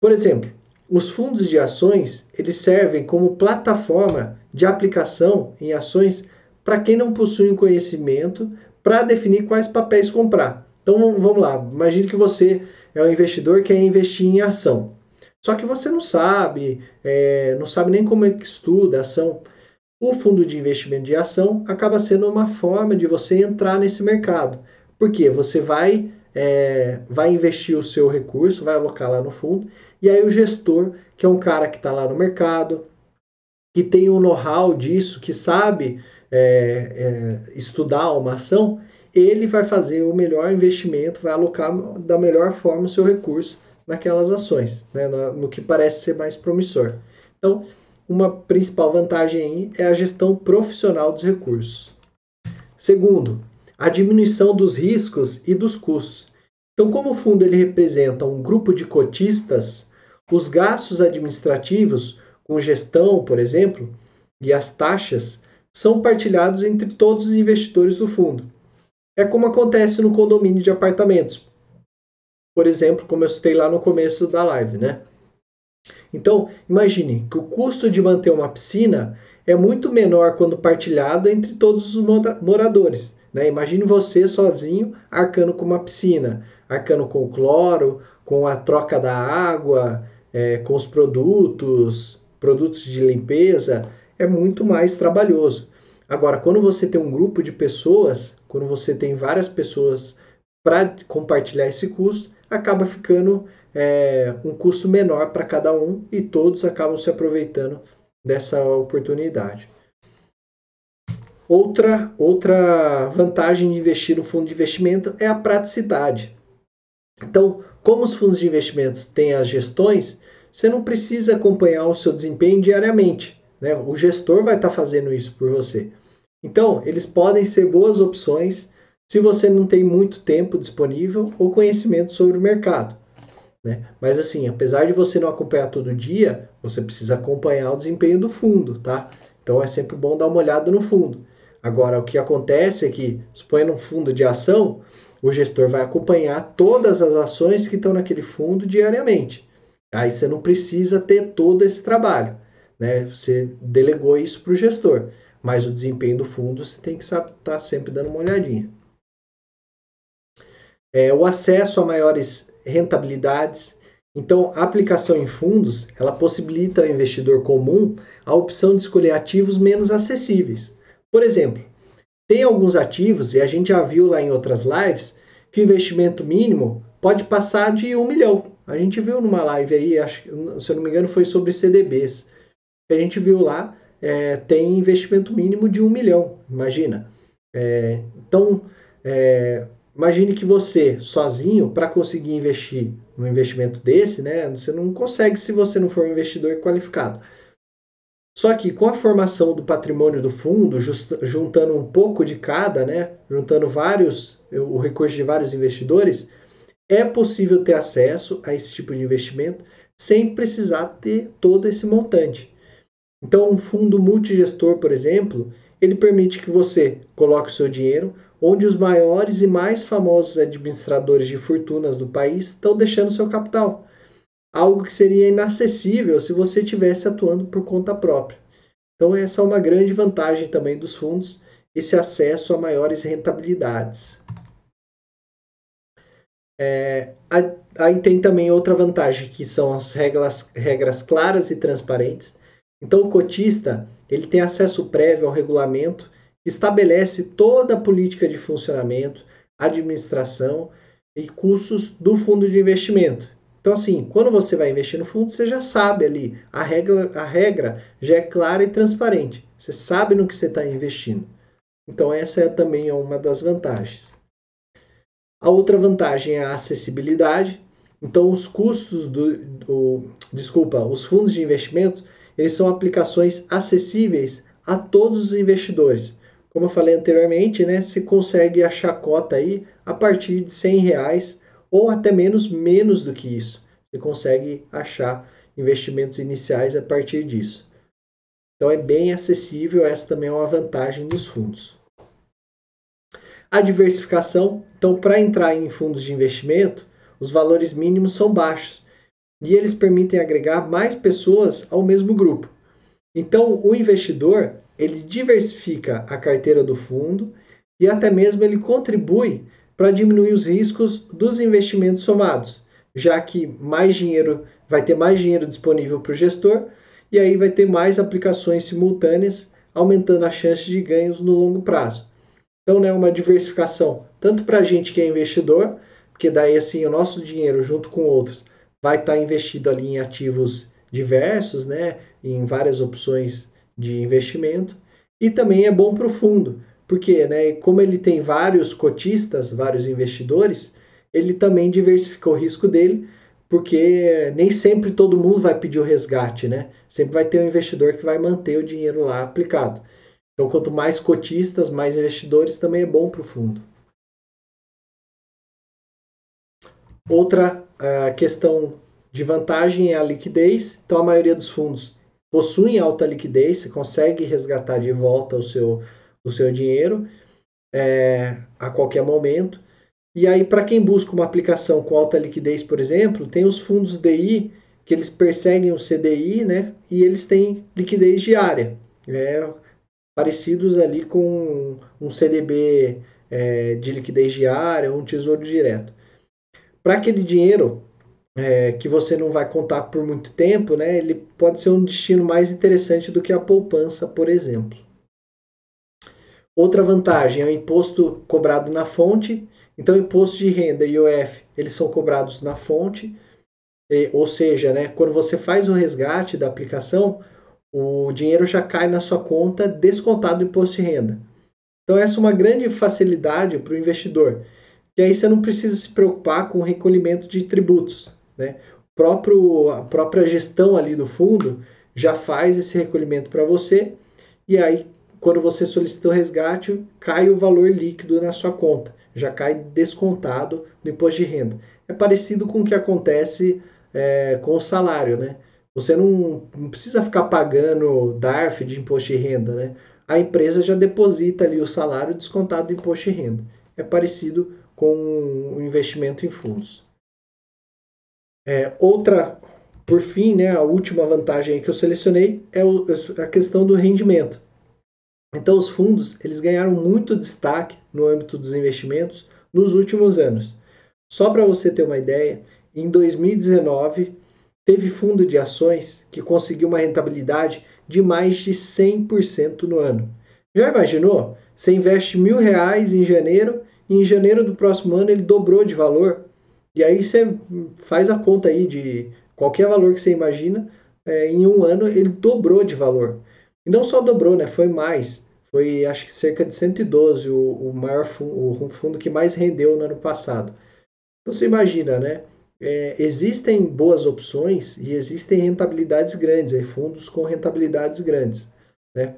Por exemplo, os fundos de ações, eles servem como plataforma de aplicação em ações para quem não possui um conhecimento para definir quais papéis comprar. Então vamos lá, imagine que você é um investidor que quer investir em ação. Só que você não sabe, é, não sabe nem como é que estuda a ação. O fundo de investimento de ação acaba sendo uma forma de você entrar nesse mercado. Porque você vai, é, vai investir o seu recurso, vai alocar lá no fundo e aí o gestor, que é um cara que está lá no mercado, que tem um know-how disso, que sabe é, é, estudar uma ação, ele vai fazer o melhor investimento, vai alocar da melhor forma o seu recurso naquelas ações, né, no que parece ser mais promissor. Então, uma principal vantagem é a gestão profissional dos recursos. Segundo, a diminuição dos riscos e dos custos. Então, como o fundo ele representa um grupo de cotistas, os gastos administrativos, com gestão, por exemplo, e as taxas são partilhados entre todos os investidores do fundo. É como acontece no condomínio de apartamentos. Por exemplo, como eu citei lá no começo da live, né? Então, imagine que o custo de manter uma piscina é muito menor quando partilhado entre todos os moradores. Né? Imagine você sozinho arcando com uma piscina, arcando com o cloro, com a troca da água, é, com os produtos, produtos de limpeza, é muito mais trabalhoso. Agora, quando você tem um grupo de pessoas, quando você tem várias pessoas para compartilhar esse custo, acaba ficando é, um custo menor para cada um e todos acabam se aproveitando dessa oportunidade. Outra, outra vantagem de investir no fundo de investimento é a praticidade. Então, como os fundos de investimentos têm as gestões, você não precisa acompanhar o seu desempenho diariamente. Né? O gestor vai estar tá fazendo isso por você. Então, eles podem ser boas opções se você não tem muito tempo disponível ou conhecimento sobre o mercado. Né? Mas assim, apesar de você não acompanhar todo dia, você precisa acompanhar o desempenho do fundo, tá? Então é sempre bom dar uma olhada no fundo. Agora, o que acontece é que, suponha um fundo de ação, o gestor vai acompanhar todas as ações que estão naquele fundo diariamente. Aí você não precisa ter todo esse trabalho. Né? Você delegou isso para o gestor. Mas o desempenho do fundo você tem que estar tá sempre dando uma olhadinha. É, o acesso a maiores rentabilidades. Então, a aplicação em fundos, ela possibilita ao investidor comum a opção de escolher ativos menos acessíveis. Por exemplo, tem alguns ativos, e a gente já viu lá em outras lives, que o investimento mínimo pode passar de um milhão. A gente viu numa live aí, acho, se eu não me engano, foi sobre CDBs. A gente viu lá, é, tem investimento mínimo de um milhão, imagina. É, então, é, imagine que você, sozinho, para conseguir investir num investimento desse, né, você não consegue se você não for um investidor qualificado. Só que com a formação do patrimônio do fundo, just, juntando um pouco de cada, né, juntando vários, o recurso de vários investidores, é possível ter acesso a esse tipo de investimento sem precisar ter todo esse montante. Então, um fundo multigestor, por exemplo, ele permite que você coloque o seu dinheiro onde os maiores e mais famosos administradores de fortunas do país estão deixando seu capital algo que seria inacessível se você estivesse atuando por conta própria. Então, essa é uma grande vantagem também dos fundos, esse acesso a maiores rentabilidades. É, aí tem também outra vantagem, que são as regras, regras claras e transparentes. Então, o cotista ele tem acesso prévio ao regulamento que estabelece toda a política de funcionamento, administração e custos do fundo de investimento. Então, assim, quando você vai investir no fundo, você já sabe ali, a regra, a regra já é clara e transparente. Você sabe no que você está investindo. Então, essa é também uma das vantagens. A outra vantagem é a acessibilidade. Então, os custos do, do desculpa, os fundos de investimento, eles são aplicações acessíveis a todos os investidores. Como eu falei anteriormente, né, você consegue achar cota aí a partir de 100 reais ou até menos, menos do que isso. Você consegue achar investimentos iniciais a partir disso. Então é bem acessível, essa também é uma vantagem dos fundos. A diversificação, então para entrar em fundos de investimento, os valores mínimos são baixos e eles permitem agregar mais pessoas ao mesmo grupo. Então o investidor, ele diversifica a carteira do fundo e até mesmo ele contribui para diminuir os riscos dos investimentos somados, já que mais dinheiro vai ter mais dinheiro disponível para o gestor e aí vai ter mais aplicações simultâneas, aumentando a chance de ganhos no longo prazo. Então, né, uma diversificação tanto para a gente que é investidor, porque daí assim o nosso dinheiro junto com outros vai estar tá investido ali em ativos diversos, né, em várias opções de investimento, e também é bom para o fundo, porque, né, como ele tem vários cotistas, vários investidores, ele também diversificou o risco dele, porque nem sempre todo mundo vai pedir o resgate, né? Sempre vai ter um investidor que vai manter o dinheiro lá aplicado. Então, quanto mais cotistas, mais investidores, também é bom para o fundo. Outra uh, questão de vantagem é a liquidez. Então, a maioria dos fundos possuem alta liquidez, você consegue resgatar de volta o seu o seu dinheiro é, a qualquer momento. E aí, para quem busca uma aplicação com alta liquidez, por exemplo, tem os fundos DI que eles perseguem o CDI, né? E eles têm liquidez diária, é, parecidos ali com um CDB é, de liquidez diária, um tesouro direto. Para aquele dinheiro é, que você não vai contar por muito tempo, né? Ele pode ser um destino mais interessante do que a poupança, por exemplo. Outra vantagem é o imposto cobrado na fonte. Então, imposto de renda e IOF, eles são cobrados na fonte. ou seja, né, quando você faz o resgate da aplicação, o dinheiro já cai na sua conta descontado do imposto de renda. Então, essa é uma grande facilidade para o investidor. E aí você não precisa se preocupar com o recolhimento de tributos. Né? O próprio, a própria gestão ali do fundo já faz esse recolhimento para você. E aí, quando você solicita o resgate, cai o valor líquido na sua conta, já cai descontado no imposto de renda. É parecido com o que acontece é, com o salário, né? Você não, não precisa ficar pagando DARF de imposto de renda, né? A empresa já deposita ali o salário descontado do imposto de renda. É parecido com o investimento em fundos. É, outra, por fim, né, a última vantagem que eu selecionei é o, a questão do rendimento. Então, os fundos eles ganharam muito destaque no âmbito dos investimentos nos últimos anos. Só para você ter uma ideia, em 2019 teve fundo de ações que conseguiu uma rentabilidade de mais de 100% no ano. Já imaginou? Você investe mil reais em janeiro e em janeiro do próximo ano ele dobrou de valor. E aí você faz a conta aí de qualquer valor que você imagina, é, em um ano ele dobrou de valor. E não só dobrou, né? Foi mais. Foi acho que cerca de 112 o, o maior fundo, o fundo que mais rendeu no ano passado. Então você imagina, né? É, existem boas opções e existem rentabilidades grandes, fundos com rentabilidades grandes. Né?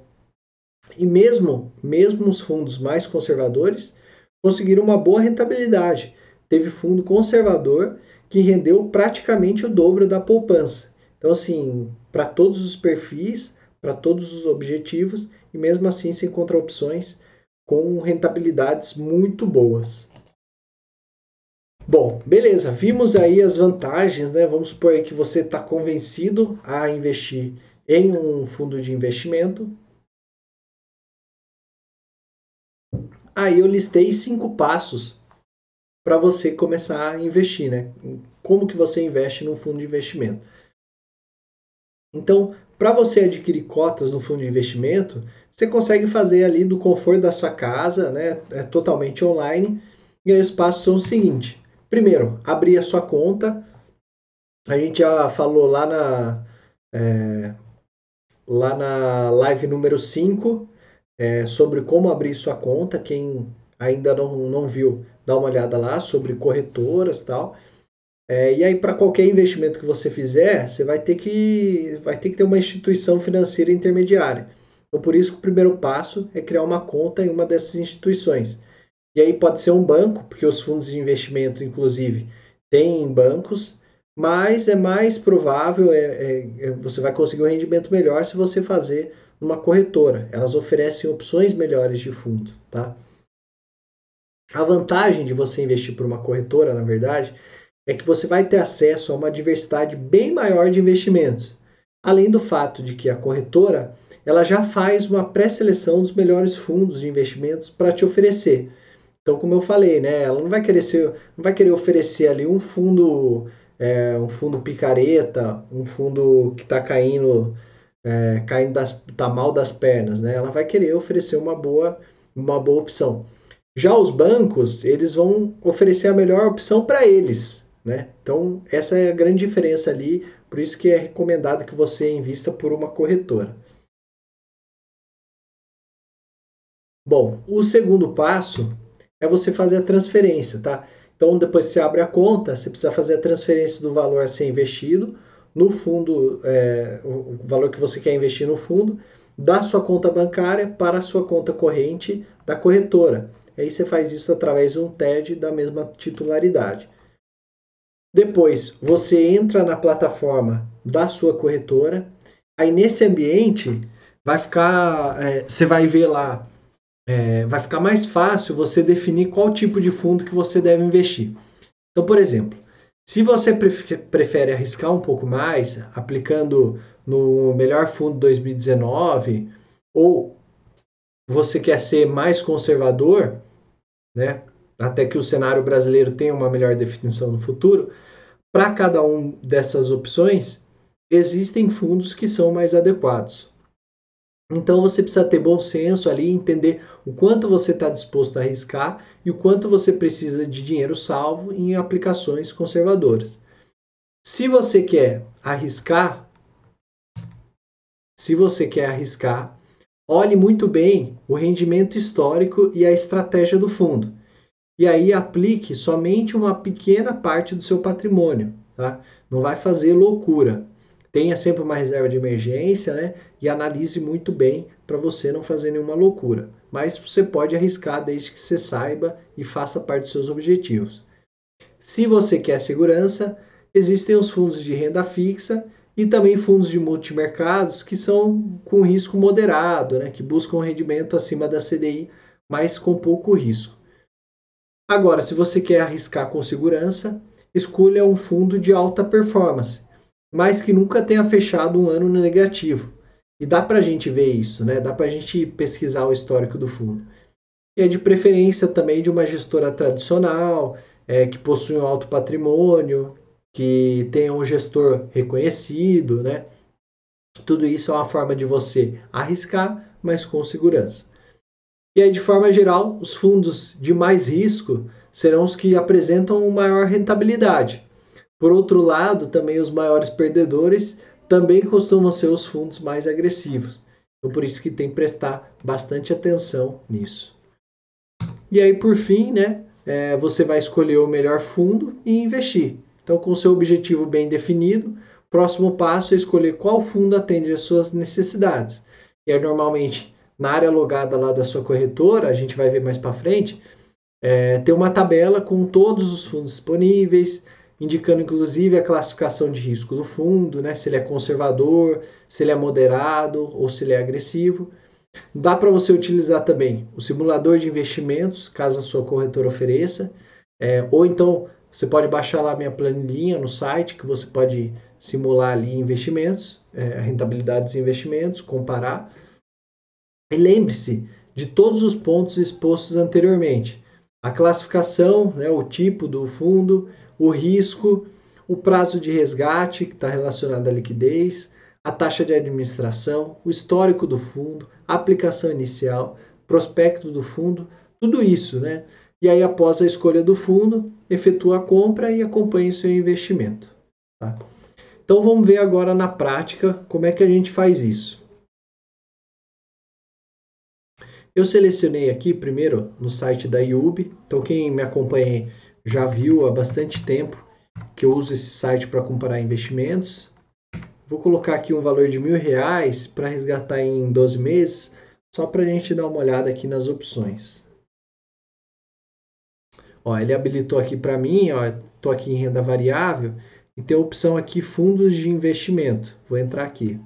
E mesmo, mesmo os fundos mais conservadores conseguiram uma boa rentabilidade. Teve fundo conservador que rendeu praticamente o dobro da poupança. Então, assim, para todos os perfis, para todos os objetivos, e mesmo assim se encontra opções com rentabilidades muito boas. Bom, beleza, vimos aí as vantagens, né? Vamos supor que você está convencido a investir em um fundo de investimento. Aí eu listei cinco passos para você começar a investir, né? Como que você investe num fundo de investimento. Então, para você adquirir cotas no fundo de investimento, você consegue fazer ali do conforto da sua casa, né? É totalmente online. E aí os passos são o seguinte: primeiro, abrir a sua conta. A gente já falou lá na é, lá na live número 5 é, sobre como abrir sua conta. Quem ainda não, não viu, dá uma olhada lá sobre corretoras e tal. É, e aí, para qualquer investimento que você fizer, você vai ter, que, vai ter que ter uma instituição financeira intermediária. Então, por isso que o primeiro passo é criar uma conta em uma dessas instituições. E aí pode ser um banco, porque os fundos de investimento, inclusive, têm bancos, mas é mais provável, é, é, é, você vai conseguir um rendimento melhor se você fazer uma corretora. Elas oferecem opções melhores de fundo, tá? A vantagem de você investir por uma corretora, na verdade, é que você vai ter acesso a uma diversidade bem maior de investimentos. Além do fato de que a corretora ela já faz uma pré-seleção dos melhores fundos de investimentos para te oferecer. Então, como eu falei, né, ela não vai querer ser, não vai querer oferecer ali um fundo, é, um fundo picareta, um fundo que está caindo, é, caindo das, tá mal das pernas, né? Ela vai querer oferecer uma boa, uma boa opção. Já os bancos, eles vão oferecer a melhor opção para eles, né? Então, essa é a grande diferença ali, por isso que é recomendado que você invista por uma corretora. Bom, o segundo passo é você fazer a transferência, tá? Então, depois que você abre a conta, você precisa fazer a transferência do valor a ser investido no fundo, é, o valor que você quer investir no fundo, da sua conta bancária para a sua conta corrente da corretora. Aí você faz isso através de um TED da mesma titularidade. Depois, você entra na plataforma da sua corretora. Aí nesse ambiente vai ficar, é, você vai ver lá, é, vai ficar mais fácil você definir qual tipo de fundo que você deve investir. Então, por exemplo, se você prefere arriscar um pouco mais, aplicando no melhor fundo 2019, ou você quer ser mais conservador, né? até que o cenário brasileiro tenha uma melhor definição no futuro, para cada um dessas opções, existem fundos que são mais adequados. Então você precisa ter bom senso ali, entender o quanto você está disposto a arriscar e o quanto você precisa de dinheiro salvo em aplicações conservadoras. Se você quer arriscar, se você quer arriscar, olhe muito bem o rendimento histórico e a estratégia do fundo e aí aplique somente uma pequena parte do seu patrimônio, tá? Não vai fazer loucura. Tenha sempre uma reserva de emergência, né? E analise muito bem para você não fazer nenhuma loucura. Mas você pode arriscar desde que você saiba e faça parte dos seus objetivos. Se você quer segurança, existem os fundos de renda fixa e também fundos de multimercados que são com risco moderado, né, que buscam rendimento acima da CDI, mas com pouco risco. Agora, se você quer arriscar com segurança, escolha um fundo de alta performance, mas que nunca tenha fechado um ano negativo. E dá para a gente ver isso, né? Dá para a gente pesquisar o histórico do fundo. E é de preferência também de uma gestora tradicional, é, que possui um alto patrimônio, que tenha um gestor reconhecido, né? Tudo isso é uma forma de você arriscar, mas com segurança. E aí, de forma geral, os fundos de mais risco serão os que apresentam maior rentabilidade. Por outro lado, também os maiores perdedores também costumam ser os fundos mais agressivos. Então, por isso que tem que prestar bastante atenção nisso. E aí, por fim, né, é, você vai escolher o melhor fundo e investir. Então, com seu objetivo bem definido, próximo passo é escolher qual fundo atende às suas necessidades. E aí, normalmente, na área logada lá da sua corretora, a gente vai ver mais para frente, é, tem uma tabela com todos os fundos disponíveis, indicando inclusive a classificação de risco do fundo, né, se ele é conservador, se ele é moderado ou se ele é agressivo. Dá para você utilizar também o simulador de investimentos, caso a sua corretora ofereça, é, ou então você pode baixar lá minha planilha no site, que você pode simular ali investimentos, é, a rentabilidade dos investimentos, comparar. E lembre-se de todos os pontos expostos anteriormente. A classificação, né, o tipo do fundo, o risco, o prazo de resgate, que está relacionado à liquidez, a taxa de administração, o histórico do fundo, a aplicação inicial, prospecto do fundo, tudo isso, né? E aí, após a escolha do fundo, efetua a compra e acompanha o seu investimento. Tá? Então, vamos ver agora na prática como é que a gente faz isso. Eu selecionei aqui primeiro no site da IUB. Então, quem me acompanha já viu há bastante tempo que eu uso esse site para comparar investimentos. Vou colocar aqui um valor de mil reais para resgatar em 12 meses, só para a gente dar uma olhada aqui nas opções. Ó, ele habilitou aqui para mim, ó, aqui em renda variável e tem a opção aqui fundos de investimento. Vou entrar aqui.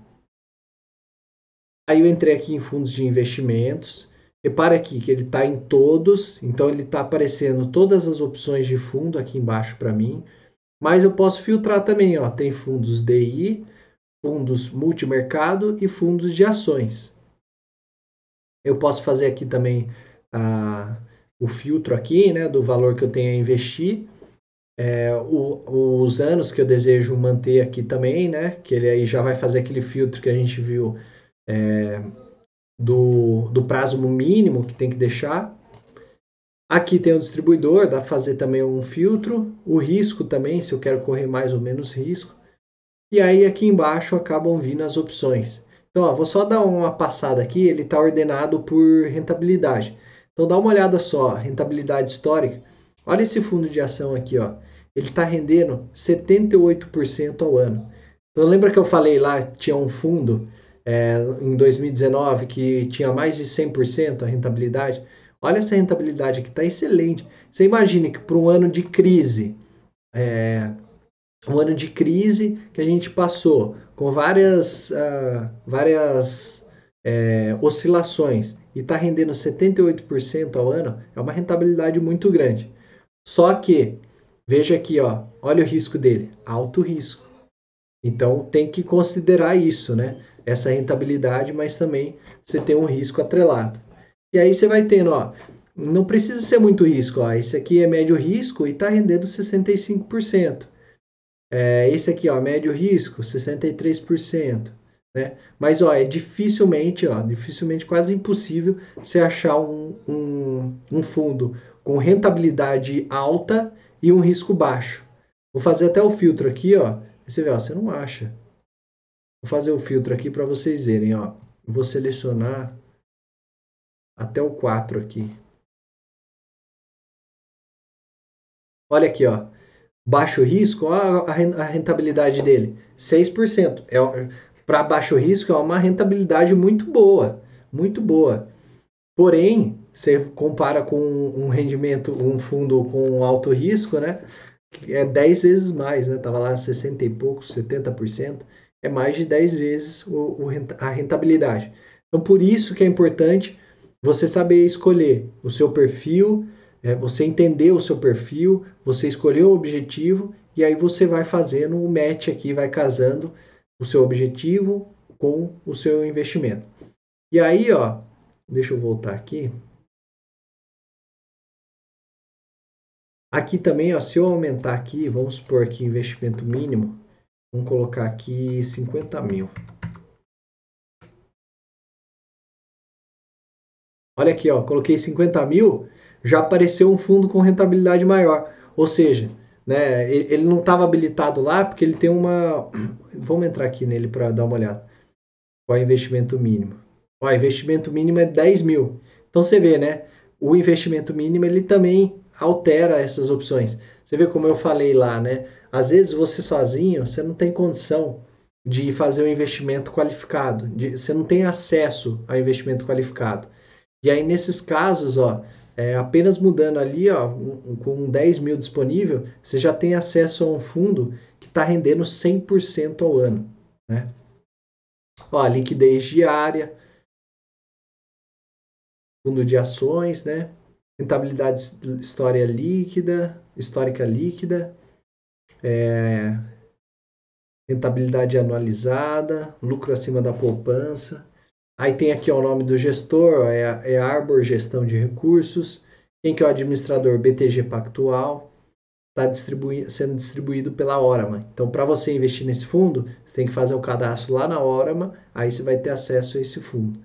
Aí eu entrei aqui em fundos de investimentos. Repare aqui que ele está em todos, então ele está aparecendo todas as opções de fundo aqui embaixo para mim. Mas eu posso filtrar também, ó, tem fundos DI, fundos multimercado e fundos de ações. Eu posso fazer aqui também a, o filtro aqui, né, do valor que eu tenho a investir, é, o, os anos que eu desejo manter aqui também, né, que ele aí já vai fazer aquele filtro que a gente viu é, do, do prazo mínimo que tem que deixar. Aqui tem o distribuidor, dá para fazer também um filtro, o risco também, se eu quero correr mais ou menos risco. E aí aqui embaixo acabam vindo as opções. Então, ó, vou só dar uma passada aqui, ele está ordenado por rentabilidade. Então dá uma olhada só, rentabilidade histórica. Olha esse fundo de ação aqui, ó. Ele está rendendo 78% ao ano. Então lembra que eu falei lá, tinha um fundo é, em 2019 que tinha mais de 100% a rentabilidade? Olha essa rentabilidade aqui, está excelente. Você imagine que para um ano de crise, é, um ano de crise que a gente passou com várias, uh, várias é, oscilações e está rendendo 78% ao ano, é uma rentabilidade muito grande. Só que, veja aqui, ó, olha o risco dele, alto risco. Então tem que considerar isso, né? Essa rentabilidade, mas também você tem um risco atrelado. E aí você vai tendo, ó, não precisa ser muito risco, ó. Esse aqui é médio risco e está rendendo 65%. É, esse aqui, ó, médio risco, 63%. Né? Mas ó, é dificilmente, ó, dificilmente, quase impossível você achar um, um, um fundo com rentabilidade alta e um risco baixo. Vou fazer até o filtro aqui, ó. Você vê, ó, você não acha. Vou fazer o filtro aqui para vocês verem, ó. Vou selecionar até o 4 aqui. Olha aqui, ó. Baixo risco, ó, a rentabilidade dele, 6%. É, para baixo risco é uma rentabilidade muito boa, muito boa. Porém, você compara com um rendimento, um fundo com alto risco, né? É 10 vezes mais, né? Tava lá 60 e poucos, 70%. é mais de 10 vezes o, o, a rentabilidade. Então, por isso que é importante você saber escolher o seu perfil, é, você entender o seu perfil, você escolher o objetivo e aí você vai fazendo o match aqui, vai casando o seu objetivo com o seu investimento. E aí, ó, deixa eu voltar aqui. Aqui também, ó, se eu aumentar aqui, vamos supor aqui investimento mínimo, vamos colocar aqui 50 mil. Olha aqui, ó, coloquei 50 mil, já apareceu um fundo com rentabilidade maior. Ou seja, né, ele, ele não estava habilitado lá porque ele tem uma. Vamos entrar aqui nele para dar uma olhada. Qual é o investimento mínimo? Ó, investimento mínimo é 10 mil. Então você vê, né? O investimento mínimo ele também altera essas opções. Você vê como eu falei lá, né? Às vezes você sozinho, você não tem condição de fazer um investimento qualificado, de, você não tem acesso ao investimento qualificado. E aí, nesses casos, ó, é, apenas mudando ali, ó, com 10 mil disponível, você já tem acesso a um fundo que está rendendo 100% ao ano. Né? Ó, liquidez diária, fundo de ações, né? Rentabilidade história líquida, histórica líquida, é, rentabilidade anualizada, lucro acima da poupança, Aí tem aqui ó, o nome do gestor, é, é Arbor Gestão de Recursos. Quem que é o administrador? BTG Pactual. Está sendo distribuído pela Orama. Então, para você investir nesse fundo, você tem que fazer o cadastro lá na Orama, aí você vai ter acesso a esse fundo.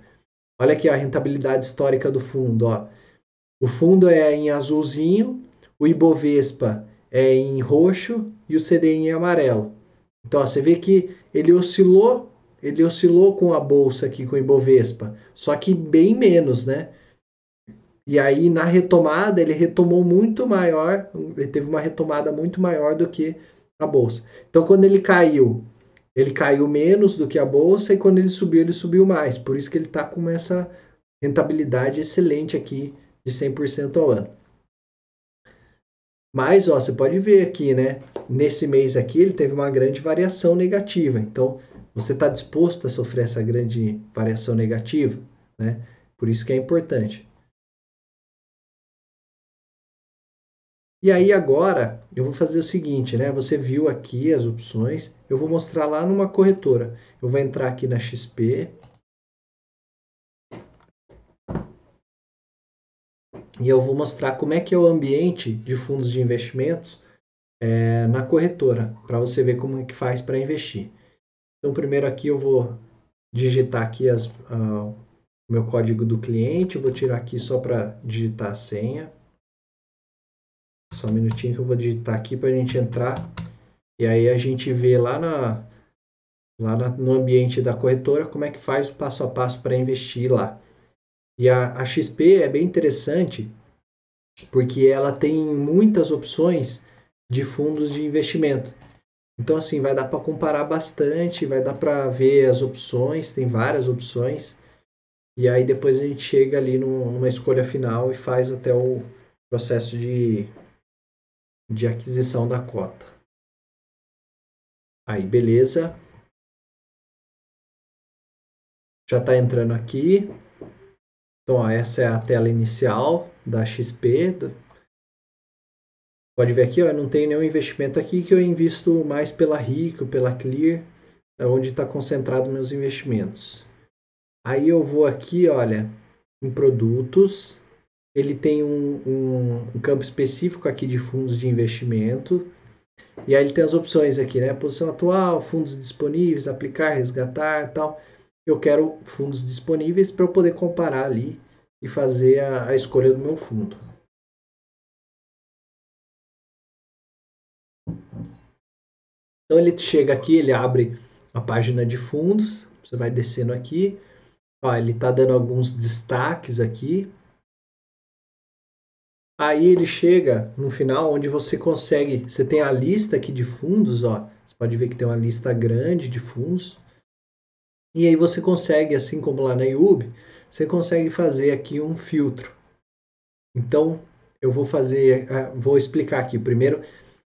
Olha aqui a rentabilidade histórica do fundo. Ó. O fundo é em azulzinho, o Ibovespa é em roxo e o CDI em amarelo. Então, ó, você vê que ele oscilou ele oscilou com a bolsa aqui, com o Ibovespa, só que bem menos, né? E aí na retomada ele retomou muito maior, ele teve uma retomada muito maior do que a bolsa. Então quando ele caiu, ele caiu menos do que a bolsa e quando ele subiu, ele subiu mais. Por isso que ele está com essa rentabilidade excelente aqui de 100% ao ano. Mas, ó, você pode ver aqui, né? Nesse mês aqui ele teve uma grande variação negativa. Então, você está disposto a sofrer essa grande variação negativa? Né? Por isso que é importante. E aí agora eu vou fazer o seguinte, né? Você viu aqui as opções, eu vou mostrar lá numa corretora. Eu vou entrar aqui na XP. E eu vou mostrar como é que é o ambiente de fundos de investimentos é, na corretora, para você ver como é que faz para investir. Então, primeiro aqui eu vou digitar aqui as, uh, o meu código do cliente. Vou tirar aqui só para digitar a senha. Só um minutinho que eu vou digitar aqui para a gente entrar. E aí a gente vê lá, na, lá na, no ambiente da corretora como é que faz o passo a passo para investir lá. E a, a XP é bem interessante porque ela tem muitas opções de fundos de investimento. Então, assim, vai dar para comparar bastante, vai dar para ver as opções, tem várias opções. E aí depois a gente chega ali numa escolha final e faz até o processo de, de aquisição da cota. Aí, beleza. Já está entrando aqui. Então, ó, essa é a tela inicial da XP, Pode ver aqui, ó, não tem nenhum investimento aqui que eu invisto mais pela Rico, pela Clear, é onde está concentrado meus investimentos. Aí eu vou aqui, olha, em produtos, ele tem um, um, um, campo específico aqui de fundos de investimento. E aí ele tem as opções aqui, né? Posição atual, fundos disponíveis, aplicar, resgatar tal. Eu quero fundos disponíveis para eu poder comparar ali e fazer a, a escolha do meu fundo. Então ele chega aqui, ele abre a página de fundos, você vai descendo aqui, ó, ele está dando alguns destaques aqui. Aí ele chega no final onde você consegue, você tem a lista aqui de fundos, ó, você pode ver que tem uma lista grande de fundos. E aí você consegue, assim como lá na IUB, você consegue fazer aqui um filtro. Então, eu vou fazer, ah, vou explicar aqui. Primeiro,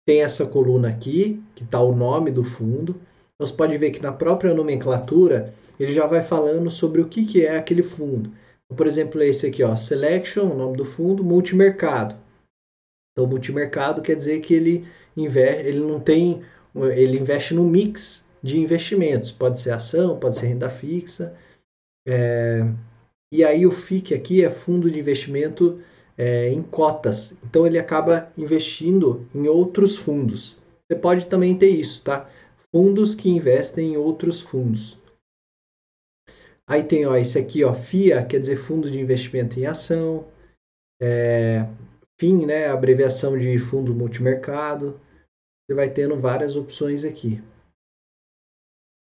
tem essa coluna aqui, que está o nome do fundo. Então, você pode ver que na própria nomenclatura ele já vai falando sobre o que, que é aquele fundo. Então, por exemplo, esse aqui, ó, Selection, o nome do fundo, multimercado. Então, multimercado quer dizer que ele, investe, ele não tem, ele investe no mix de investimentos. Pode ser ação, pode ser renda fixa. É, e aí o FIC aqui é fundo de investimento é, em cotas. Então ele acaba investindo em outros fundos. Você pode também ter isso, tá? Fundos que investem em outros fundos. Aí tem ó, esse aqui, ó, FIA, quer dizer Fundo de Investimento em Ação. É, FIM, né, abreviação de Fundo Multimercado. Você vai tendo várias opções aqui.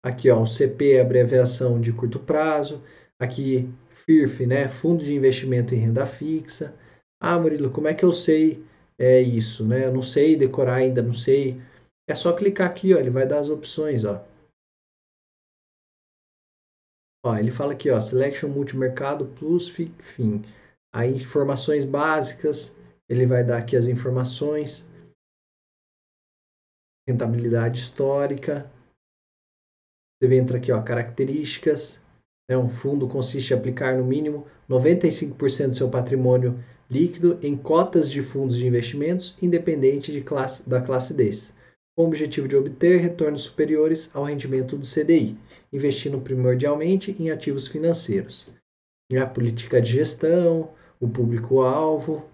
Aqui, ó, o CP é abreviação de curto prazo. Aqui, FIRF, né, Fundo de Investimento em Renda Fixa. Ah, Murilo, como é que eu sei é, isso? Né? Eu não sei decorar ainda, não sei. É só clicar aqui, ó, ele vai dar as opções, ó. Ó, ele fala aqui, ó, Selection Multimercado Plus FIM. Aí, informações básicas, ele vai dar aqui as informações. Rentabilidade histórica. Você entra aqui, ó, características. Né? Um fundo consiste em aplicar no mínimo 95% do seu patrimônio líquido em cotas de fundos de investimentos independente de classe, da classe desses, com o objetivo de obter retornos superiores ao rendimento do CDI, investindo primordialmente em ativos financeiros. A política de gestão, o público-alvo,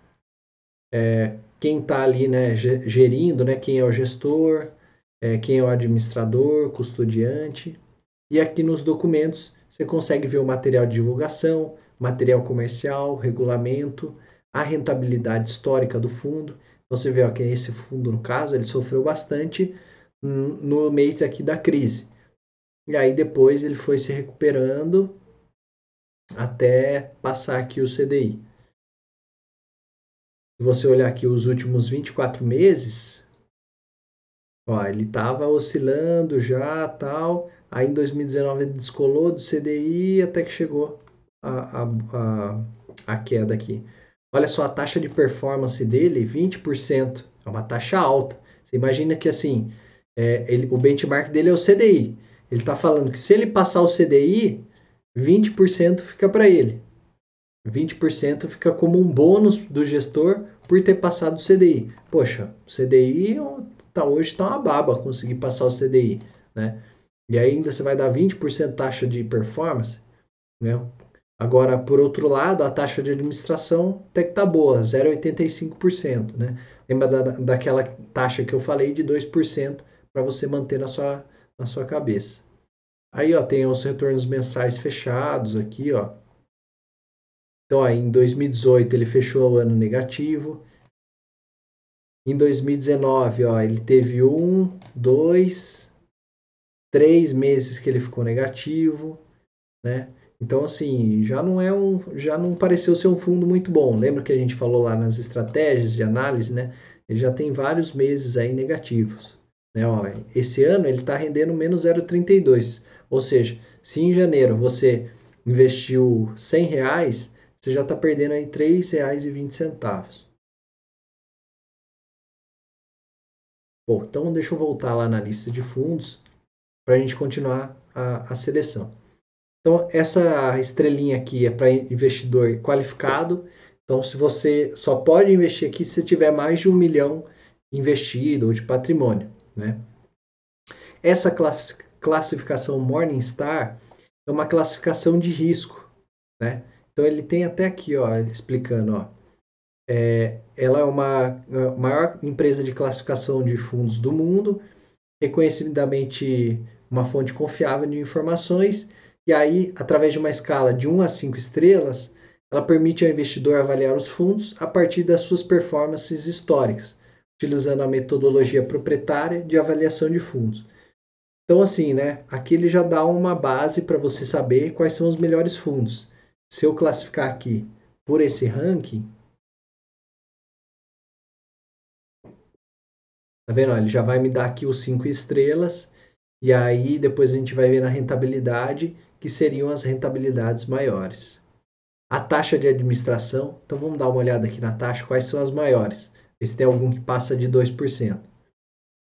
é, quem está ali né, gerindo, né, quem é o gestor, é, quem é o administrador, custodiante. E aqui nos documentos você consegue ver o material de divulgação, material comercial, regulamento, a rentabilidade histórica do fundo. Então você vê ó, que esse fundo, no caso, ele sofreu bastante no mês aqui da crise. E aí depois ele foi se recuperando até passar aqui o CDI. Se você olhar aqui os últimos 24 meses, ó, ele estava oscilando já, tal. Aí em 2019 ele descolou do CDI até que chegou a, a, a, a queda aqui. Olha só a taxa de performance dele, 20%. É uma taxa alta. Você imagina que assim, é, ele, o benchmark dele é o CDI. Ele está falando que se ele passar o CDI, 20% fica para ele. 20% fica como um bônus do gestor por ter passado o CDI. Poxa, o CDI tá, hoje está uma baba conseguir passar o CDI. Né? E ainda você vai dar 20% taxa de performance. Né? Agora, por outro lado, a taxa de administração até que está boa, 0,85%. Né? Lembra da, daquela taxa que eu falei de 2% para você manter na sua, na sua cabeça. Aí ó, tem os retornos mensais fechados aqui. Ó. Então, ó, em 2018 ele fechou o ano negativo. Em 2019, ó, ele teve um, dois, três meses que ele ficou negativo, né? Então, assim, já não é um, já não pareceu ser um fundo muito bom. Lembra que a gente falou lá nas estratégias de análise, né? Ele já tem vários meses aí negativos. Né? Ó, esse ano ele está rendendo menos 0,32. Ou seja, se em janeiro você investiu 100 reais, você já está perdendo aí R$ 3,20. Bom, então deixa eu voltar lá na lista de fundos para a gente continuar a, a seleção. Então, essa estrelinha aqui é para investidor qualificado. Então, se você só pode investir aqui se tiver mais de um milhão investido ou de patrimônio. Né? Essa classificação Morningstar é uma classificação de risco. Né? Então, ele tem até aqui, ó, explicando. Ó, é, ela é uma a maior empresa de classificação de fundos do mundo, reconhecidamente uma fonte confiável de informações e aí, através de uma escala de 1 a 5 estrelas, ela permite ao investidor avaliar os fundos a partir das suas performances históricas, utilizando a metodologia proprietária de avaliação de fundos. Então, assim, né? Aqui ele já dá uma base para você saber quais são os melhores fundos. Se eu classificar aqui por esse ranking, tá vendo? Ele já vai me dar aqui os cinco estrelas e aí depois a gente vai ver na rentabilidade que seriam as rentabilidades maiores. A taxa de administração, então vamos dar uma olhada aqui na taxa, quais são as maiores? Ver se tem algum que passa de 2%.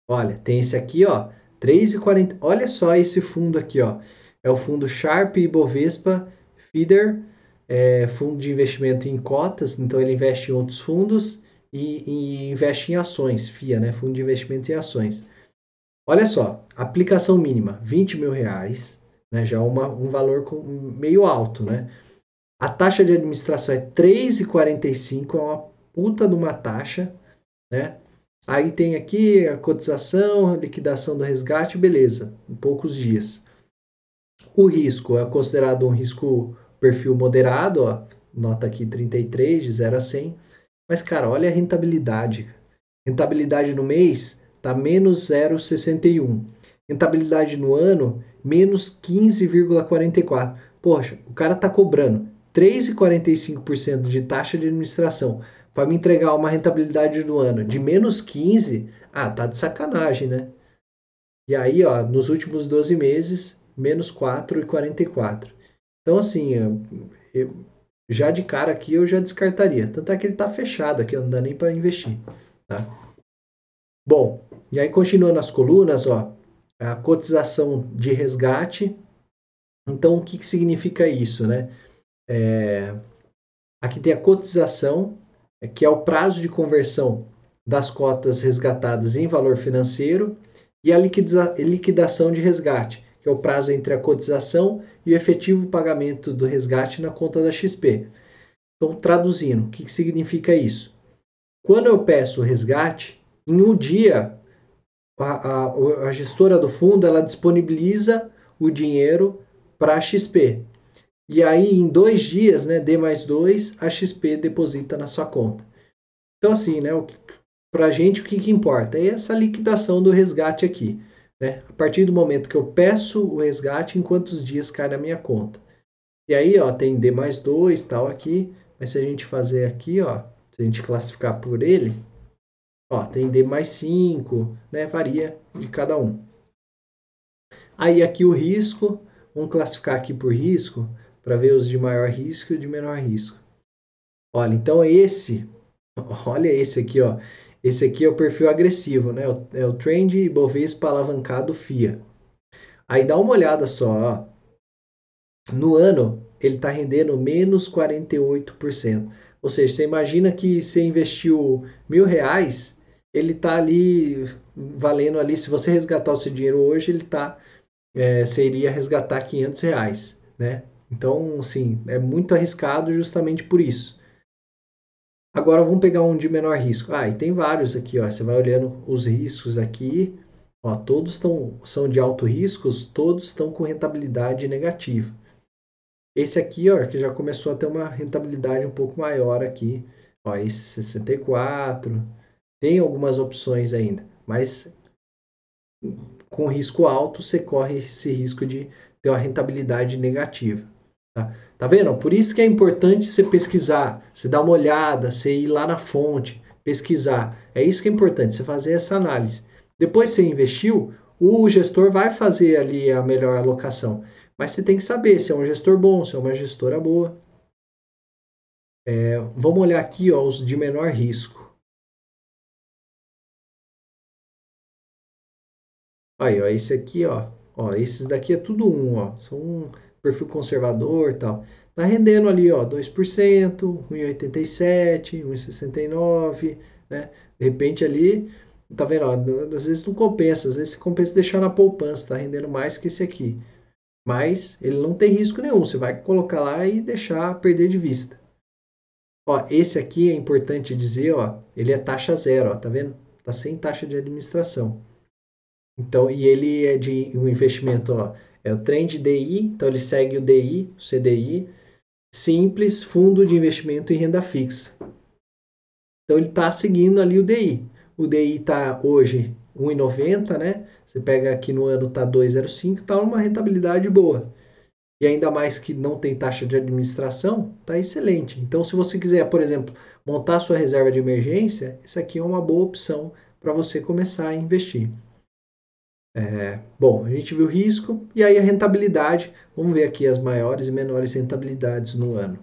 Olha, tem esse aqui, ó, 3,40. Olha só esse fundo aqui, ó. É o fundo Sharp Ibovespa Feeder, é, fundo de investimento em cotas, então ele investe em outros fundos e, e investe em ações, FIA, né? Fundo de investimento em ações. Olha só, aplicação mínima, 20 mil reais, né? Já uma, um valor com, meio alto, né? A taxa de administração é 3,45, é uma puta de uma taxa, né? Aí tem aqui a cotização, a liquidação do resgate, beleza, em poucos dias. O risco é considerado um risco perfil moderado, ó, nota aqui 33, de 0 a 100. Mas, cara, olha a rentabilidade. Rentabilidade no mês tá menos 0,61. Rentabilidade no ano, menos 15,44. Poxa, o cara tá cobrando 3,45% de taxa de administração para me entregar uma rentabilidade no ano de menos 15, ah, tá de sacanagem, né? E aí, ó, nos últimos 12 meses, menos 4,44. Então, assim, eu, já de cara aqui eu já descartaria. Tanto é que ele está fechado aqui, não dá nem para investir. Tá? Bom, e aí continuando as colunas, ó, a cotização de resgate. Então, o que, que significa isso, né? É, aqui tem a cotização, que é o prazo de conversão das cotas resgatadas em valor financeiro, e a liquidação de resgate, que é o prazo entre a cotização e o efetivo pagamento do resgate na conta da XP. Então, traduzindo, o que, significa isso? Quando eu peço o resgate, em um dia, a, a, a gestora do fundo ela disponibiliza o dinheiro para a XP. E aí, em dois dias, né, D mais dois, a XP deposita na sua conta. Então, assim, né, para a gente, o que, que importa? É essa liquidação do resgate aqui. Né? A partir do momento que eu peço o resgate, em quantos dias cai na minha conta. E aí, ó, tem D mais 2 tal aqui, mas se a gente fazer aqui, ó, se a gente classificar por ele, ó, tem D mais 5, né? Varia de cada um. Aí aqui o risco, vamos classificar aqui por risco, para ver os de maior risco e de menor risco. Olha, então esse, olha esse aqui, ó, esse aqui é o perfil agressivo, né? É o Trend Ibovespa alavancado FIA. Aí dá uma olhada só, ó. No ano, ele está rendendo menos 48%. Ou seja, você imagina que você investiu mil reais, ele está ali valendo ali. Se você resgatar o seu dinheiro hoje, ele tá, é, você iria resgatar 500 reais, né? Então, sim, é muito arriscado justamente por isso. Agora vamos pegar um de menor risco. Ah, e tem vários aqui, ó. Você vai olhando os riscos aqui. Ó, todos estão, são de alto risco, todos estão com rentabilidade negativa. Esse aqui, ó, que já começou a ter uma rentabilidade um pouco maior aqui. Ó, esse 64. Tem algumas opções ainda, mas com risco alto você corre esse risco de ter uma rentabilidade negativa. Tá? Tá vendo? Por isso que é importante você pesquisar, você dar uma olhada, você ir lá na fonte, pesquisar. É isso que é importante, você fazer essa análise. Depois que você investiu, o gestor vai fazer ali a melhor alocação. Mas você tem que saber se é um gestor bom, se é uma gestora boa. É, vamos olhar aqui ó, os de menor risco. Aí, ó, esse aqui, ó, ó, esses daqui é tudo um, ó, são perfil conservador e tal. Tá rendendo ali, ó, 2%, 1,87, 1,69, né? De repente ali, tá vendo, ó, às vezes não compensa, às vezes compensa deixar na poupança, tá rendendo mais que esse aqui. Mas ele não tem risco nenhum, você vai colocar lá e deixar perder de vista. Ó, esse aqui é importante dizer, ó, ele é taxa zero, ó, tá vendo? Tá sem taxa de administração. Então, e ele é de um investimento, ó, é o trend DI, então ele segue o DI, o CDI, simples, fundo de investimento em renda fixa. Então ele está seguindo ali o DI. O DI está hoje 1,90, né? Você pega aqui no ano está 2,05, está uma rentabilidade boa. E ainda mais que não tem taxa de administração, está excelente. Então, se você quiser, por exemplo, montar sua reserva de emergência, isso aqui é uma boa opção para você começar a investir. É, bom, a gente viu o risco e aí a rentabilidade. Vamos ver aqui as maiores e menores rentabilidades no ano.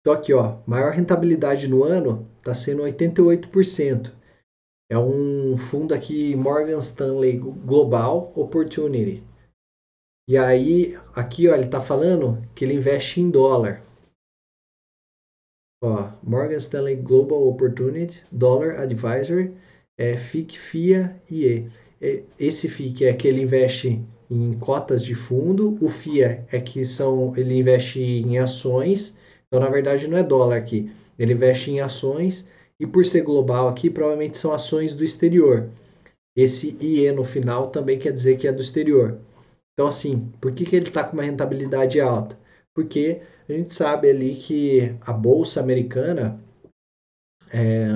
Então aqui, ó, maior rentabilidade no ano está sendo 88%. É um fundo aqui Morgan Stanley Global Opportunity. E aí, aqui, ó, ele está falando que ele investe em dólar. Ó, Morgan Stanley Global Opportunity Dollar Advisory é FIC, FIA e E. Esse FIC é que ele investe em cotas de fundo, o FIA é que são ele investe em ações. Então, na verdade, não é dólar aqui. Ele investe em ações e por ser global aqui, provavelmente são ações do exterior. Esse IE no final também quer dizer que é do exterior. Então, assim, por que, que ele está com uma rentabilidade alta? Porque a gente sabe ali que a bolsa americana, é,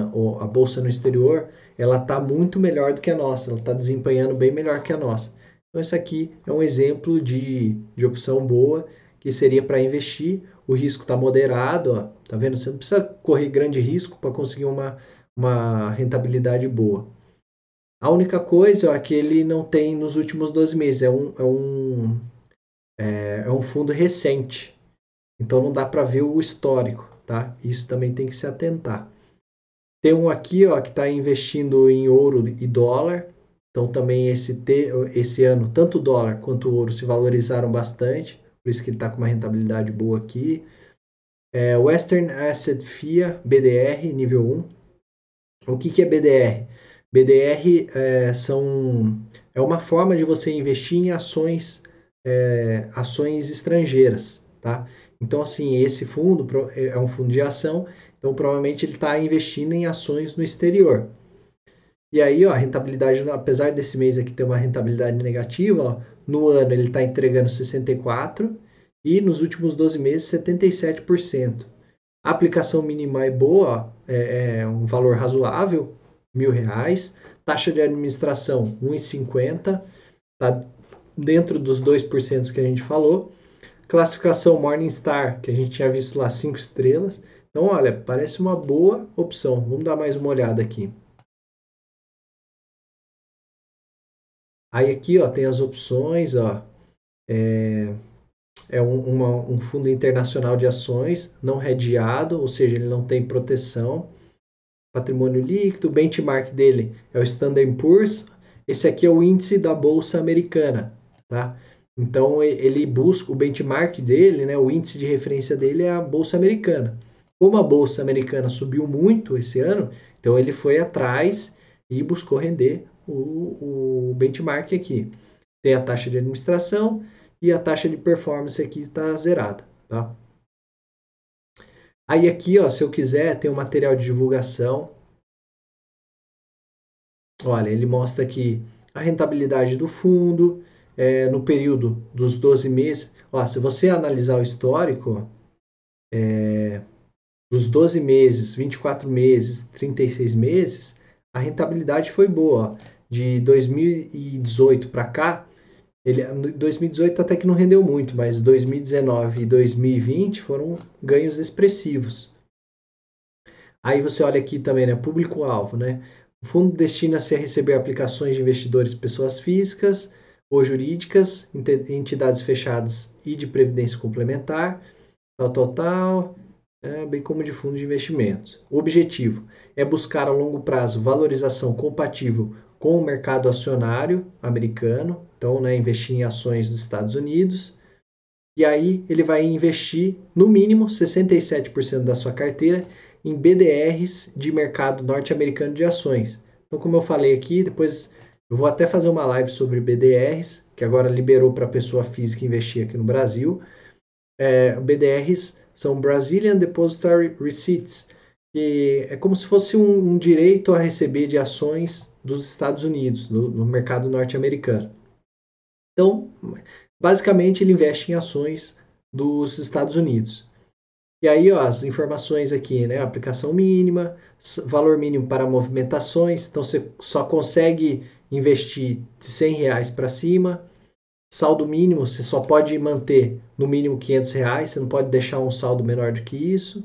a bolsa no exterior, ela está muito melhor do que a nossa, ela está desempenhando bem melhor que a nossa. Então, esse aqui é um exemplo de, de opção boa que seria para investir. O risco está moderado, ó, tá vendo? Você não precisa correr grande risco para conseguir uma, uma rentabilidade boa. A única coisa é que ele não tem nos últimos 12 meses, é um, é um, é, é um fundo recente. Então não dá para ver o histórico, tá? Isso também tem que se atentar. Tem um aqui, ó, que está investindo em ouro e dólar. Então também esse, te, esse ano, tanto o dólar quanto o ouro se valorizaram bastante. Por isso que ele está com uma rentabilidade boa aqui. É, Western Asset FIA, BDR, nível 1. O que, que é BDR? BDR é, são, é uma forma de você investir em ações, é, ações estrangeiras, tá? Então, assim, esse fundo é um fundo de ação, então provavelmente ele está investindo em ações no exterior. E aí, ó, a rentabilidade, apesar desse mês aqui ter uma rentabilidade negativa, ó, no ano ele está entregando 64% e nos últimos 12 meses 77%. A aplicação mínima é boa, é, é um valor razoável, mil reais. Taxa de administração 1,50, está dentro dos 2% que a gente falou. Classificação Morningstar, que a gente tinha visto lá 5 estrelas. Então, olha, parece uma boa opção. Vamos dar mais uma olhada aqui. Aí aqui, ó, tem as opções, ó. É, é um, uma, um fundo internacional de ações não redeado, ou seja, ele não tem proteção. Patrimônio líquido, o benchmark dele é o Standard Poor's. Esse aqui é o índice da bolsa americana, tá? Então ele busca o benchmark dele, né, o índice de referência dele é a bolsa americana. Como a bolsa americana subiu muito esse ano, então ele foi atrás e buscou render o, o benchmark aqui. Tem a taxa de administração e a taxa de performance aqui está zerada, tá? Aí aqui, ó, se eu quiser, tem um material de divulgação. Olha, ele mostra aqui a rentabilidade do fundo, é, no período dos 12 meses. Ó, se você analisar o histórico, é, dos 12 meses, 24 meses, 36 meses, a rentabilidade foi boa. Ó. De 2018 para cá, ele, 2018 até que não rendeu muito, mas 2019 e 2020 foram ganhos expressivos. Aí você olha aqui também, né, público-alvo, né? O fundo destina-se a receber aplicações de investidores pessoas físicas, ou jurídicas, entidades fechadas e de previdência complementar, tal, tal, tal, é, bem como de fundos de investimentos. O objetivo é buscar a longo prazo valorização compatível com o mercado acionário americano, então, né, investir em ações dos Estados Unidos. E aí ele vai investir no mínimo 67% da sua carteira em BDRs de mercado norte-americano de ações. Então, como eu falei aqui, depois eu vou até fazer uma live sobre BDRs, que agora liberou para pessoa física investir aqui no Brasil. É, BDRs são Brazilian Depository Receipts, que é como se fosse um, um direito a receber de ações dos Estados Unidos, no, no mercado norte-americano. Então, basicamente, ele investe em ações dos Estados Unidos. E aí, ó, as informações aqui, né? Aplicação mínima, valor mínimo para movimentações. Então, você só consegue investir de 100 reais para cima. Saldo mínimo, você só pode manter no mínimo 500 reais, você não pode deixar um saldo menor do que isso.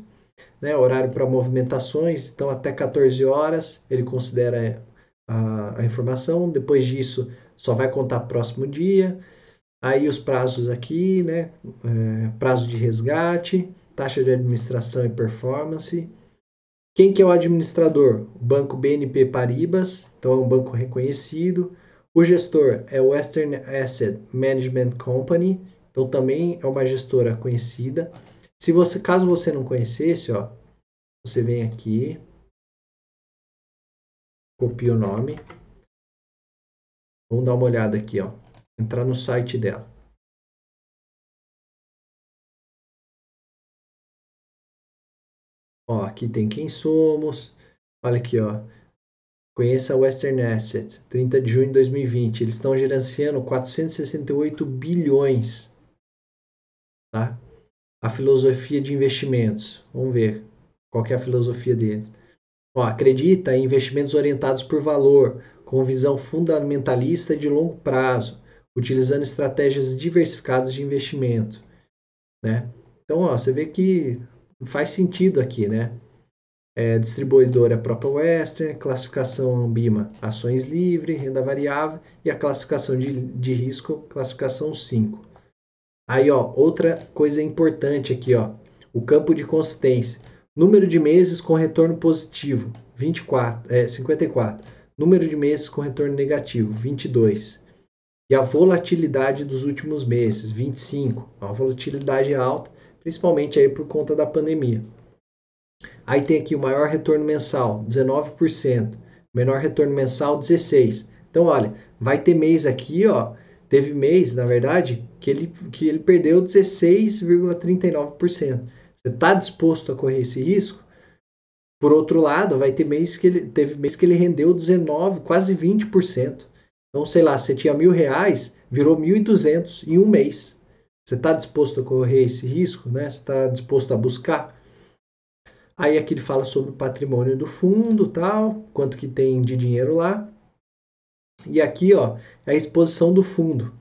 Né? Horário para movimentações, então até 14 horas ele considera a, a informação. Depois disso, só vai contar próximo dia. Aí os prazos aqui, né? É, prazo de resgate. taxa de administração e performance. Quem que é o administrador? O banco BNP Paribas, então é um banco reconhecido. O gestor é o Western Asset Management Company, então também é uma gestora conhecida. Se você, caso você não conhecesse, ó, você vem aqui, copia o nome. Vamos dar uma olhada aqui, ó. Entrar no site dela. Ó, aqui tem quem somos. Olha aqui, ó. Conheça a Western Asset, 30 de junho de 2020. Eles estão gerenciando 468 bilhões. Tá? A filosofia de investimentos. Vamos ver qual é a filosofia deles. Ó, acredita em investimentos orientados por valor, com visão fundamentalista de longo prazo, utilizando estratégias diversificadas de investimento. Né? Então, ó, você vê que faz sentido aqui, né? É, distribuidora própria Western, classificação Ambima, ações livre, renda variável e a classificação de, de risco, classificação 5. Aí, ó, outra coisa importante aqui, ó, o campo de consistência. Número de meses com retorno positivo, 24, é, 54. Número de meses com retorno negativo, 22. E a volatilidade dos últimos meses, 25. Uma volatilidade alta principalmente aí por conta da pandemia. Aí tem aqui o maior retorno mensal, 19%, menor retorno mensal, 16%. Então, olha, vai ter mês aqui, ó, teve mês, na verdade, que ele, que ele perdeu 16,39%. Você está disposto a correr esse risco? Por outro lado, vai ter mês que ele teve mês que ele rendeu 19, quase 20%. Então, sei lá, você tinha mil reais, virou 1.200 em um mês. Você está disposto a correr esse risco? Né? Você está disposto a buscar? Aí aqui ele fala sobre o patrimônio do fundo, tal, quanto que tem de dinheiro lá. E aqui, ó, é a exposição do fundo.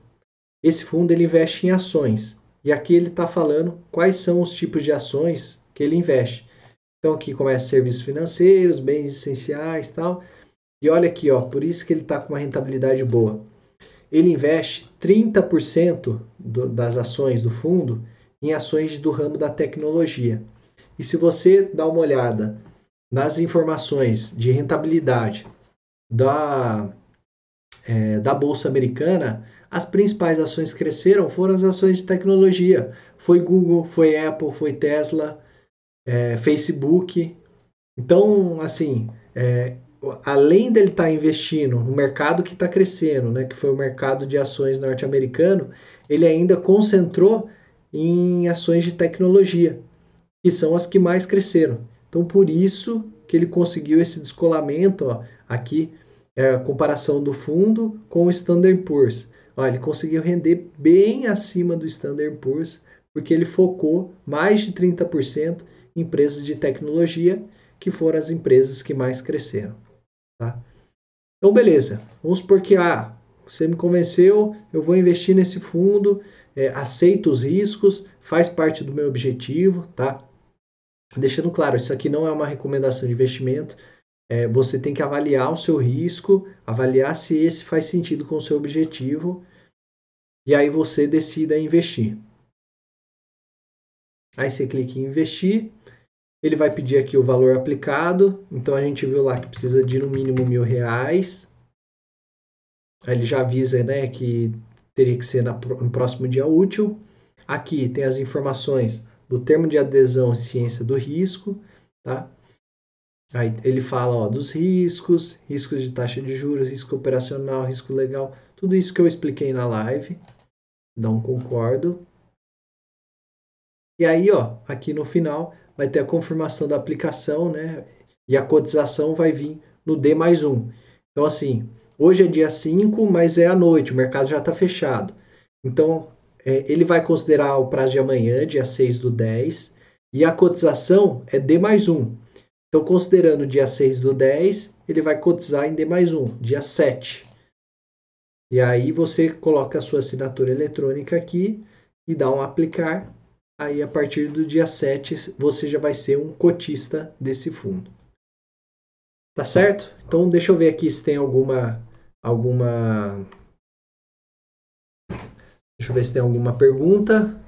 Esse fundo ele investe em ações. E aqui ele está falando quais são os tipos de ações que ele investe. Então aqui começa serviços financeiros, bens essenciais, tal. E olha aqui, ó, por isso que ele está com uma rentabilidade boa ele investe 30% do, das ações do fundo em ações do ramo da tecnologia. E se você dá uma olhada nas informações de rentabilidade da, é, da Bolsa Americana, as principais ações que cresceram foram as ações de tecnologia. Foi Google, foi Apple, foi Tesla, é, Facebook. Então, assim, é, além dele estar tá investindo no mercado que está crescendo, né, que foi o mercado de ações norte-americano, ele ainda concentrou em ações de tecnologia, que são as que mais cresceram. Então, por isso que ele conseguiu esse descolamento, ó, aqui é a comparação do fundo com o Standard Poor's. Ó, ele conseguiu render bem acima do Standard Poor's, porque ele focou mais de 30% em empresas de tecnologia, que foram as empresas que mais cresceram. Tá? Então, beleza. Vamos supor que ah, você me convenceu, eu vou investir nesse fundo, é, aceito os riscos, faz parte do meu objetivo, tá? Deixando claro, isso aqui não é uma recomendação de investimento. É, você tem que avaliar o seu risco, avaliar se esse faz sentido com o seu objetivo, e aí você decida investir. Aí você clica em investir, ele vai pedir aqui o valor aplicado. Então a gente viu lá que precisa de no mínimo mil reais. Aí ele já avisa né, que teria que ser no próximo dia útil. Aqui tem as informações do termo de adesão e ciência do risco. Tá? Aí ele fala ó, dos riscos, riscos de taxa de juros, risco operacional, risco legal, tudo isso que eu expliquei na live. Um concordo. E aí, ó, aqui no final, vai ter a confirmação da aplicação, né? E a cotização vai vir no D mais um. Então, assim, hoje é dia 5, mas é à noite, o mercado já está fechado. Então, é, ele vai considerar o prazo de amanhã, dia 6 do 10, e a cotização é D mais um. Então, considerando dia 6 do 10, ele vai cotizar em D mais um, dia 7. E aí você coloca a sua assinatura eletrônica aqui e dá um aplicar aí a partir do dia 7 você já vai ser um cotista desse fundo. Tá certo? Então deixa eu ver aqui se tem alguma alguma Deixa eu ver se tem alguma pergunta.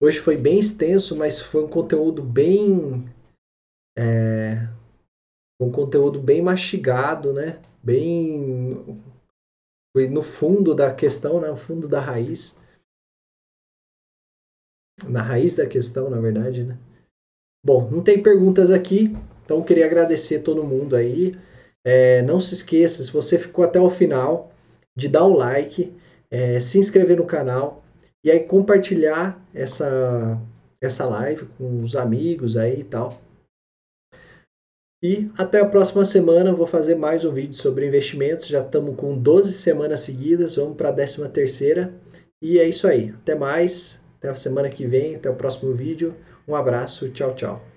Hoje foi bem extenso, mas foi um conteúdo bem. É, um conteúdo bem mastigado, né? Bem. Foi no fundo da questão, né? No fundo da raiz. Na raiz da questão, na verdade, né? Bom, não tem perguntas aqui, então queria agradecer todo mundo aí. É, não se esqueça, se você ficou até o final, de dar um like, é, se inscrever no canal e aí compartilhar essa, essa live com os amigos aí e tal. E até a próxima semana vou fazer mais um vídeo sobre investimentos. Já estamos com 12 semanas seguidas, vamos para a 13 terceira. E é isso aí. Até mais. Até a semana que vem, até o próximo vídeo. Um abraço, tchau, tchau.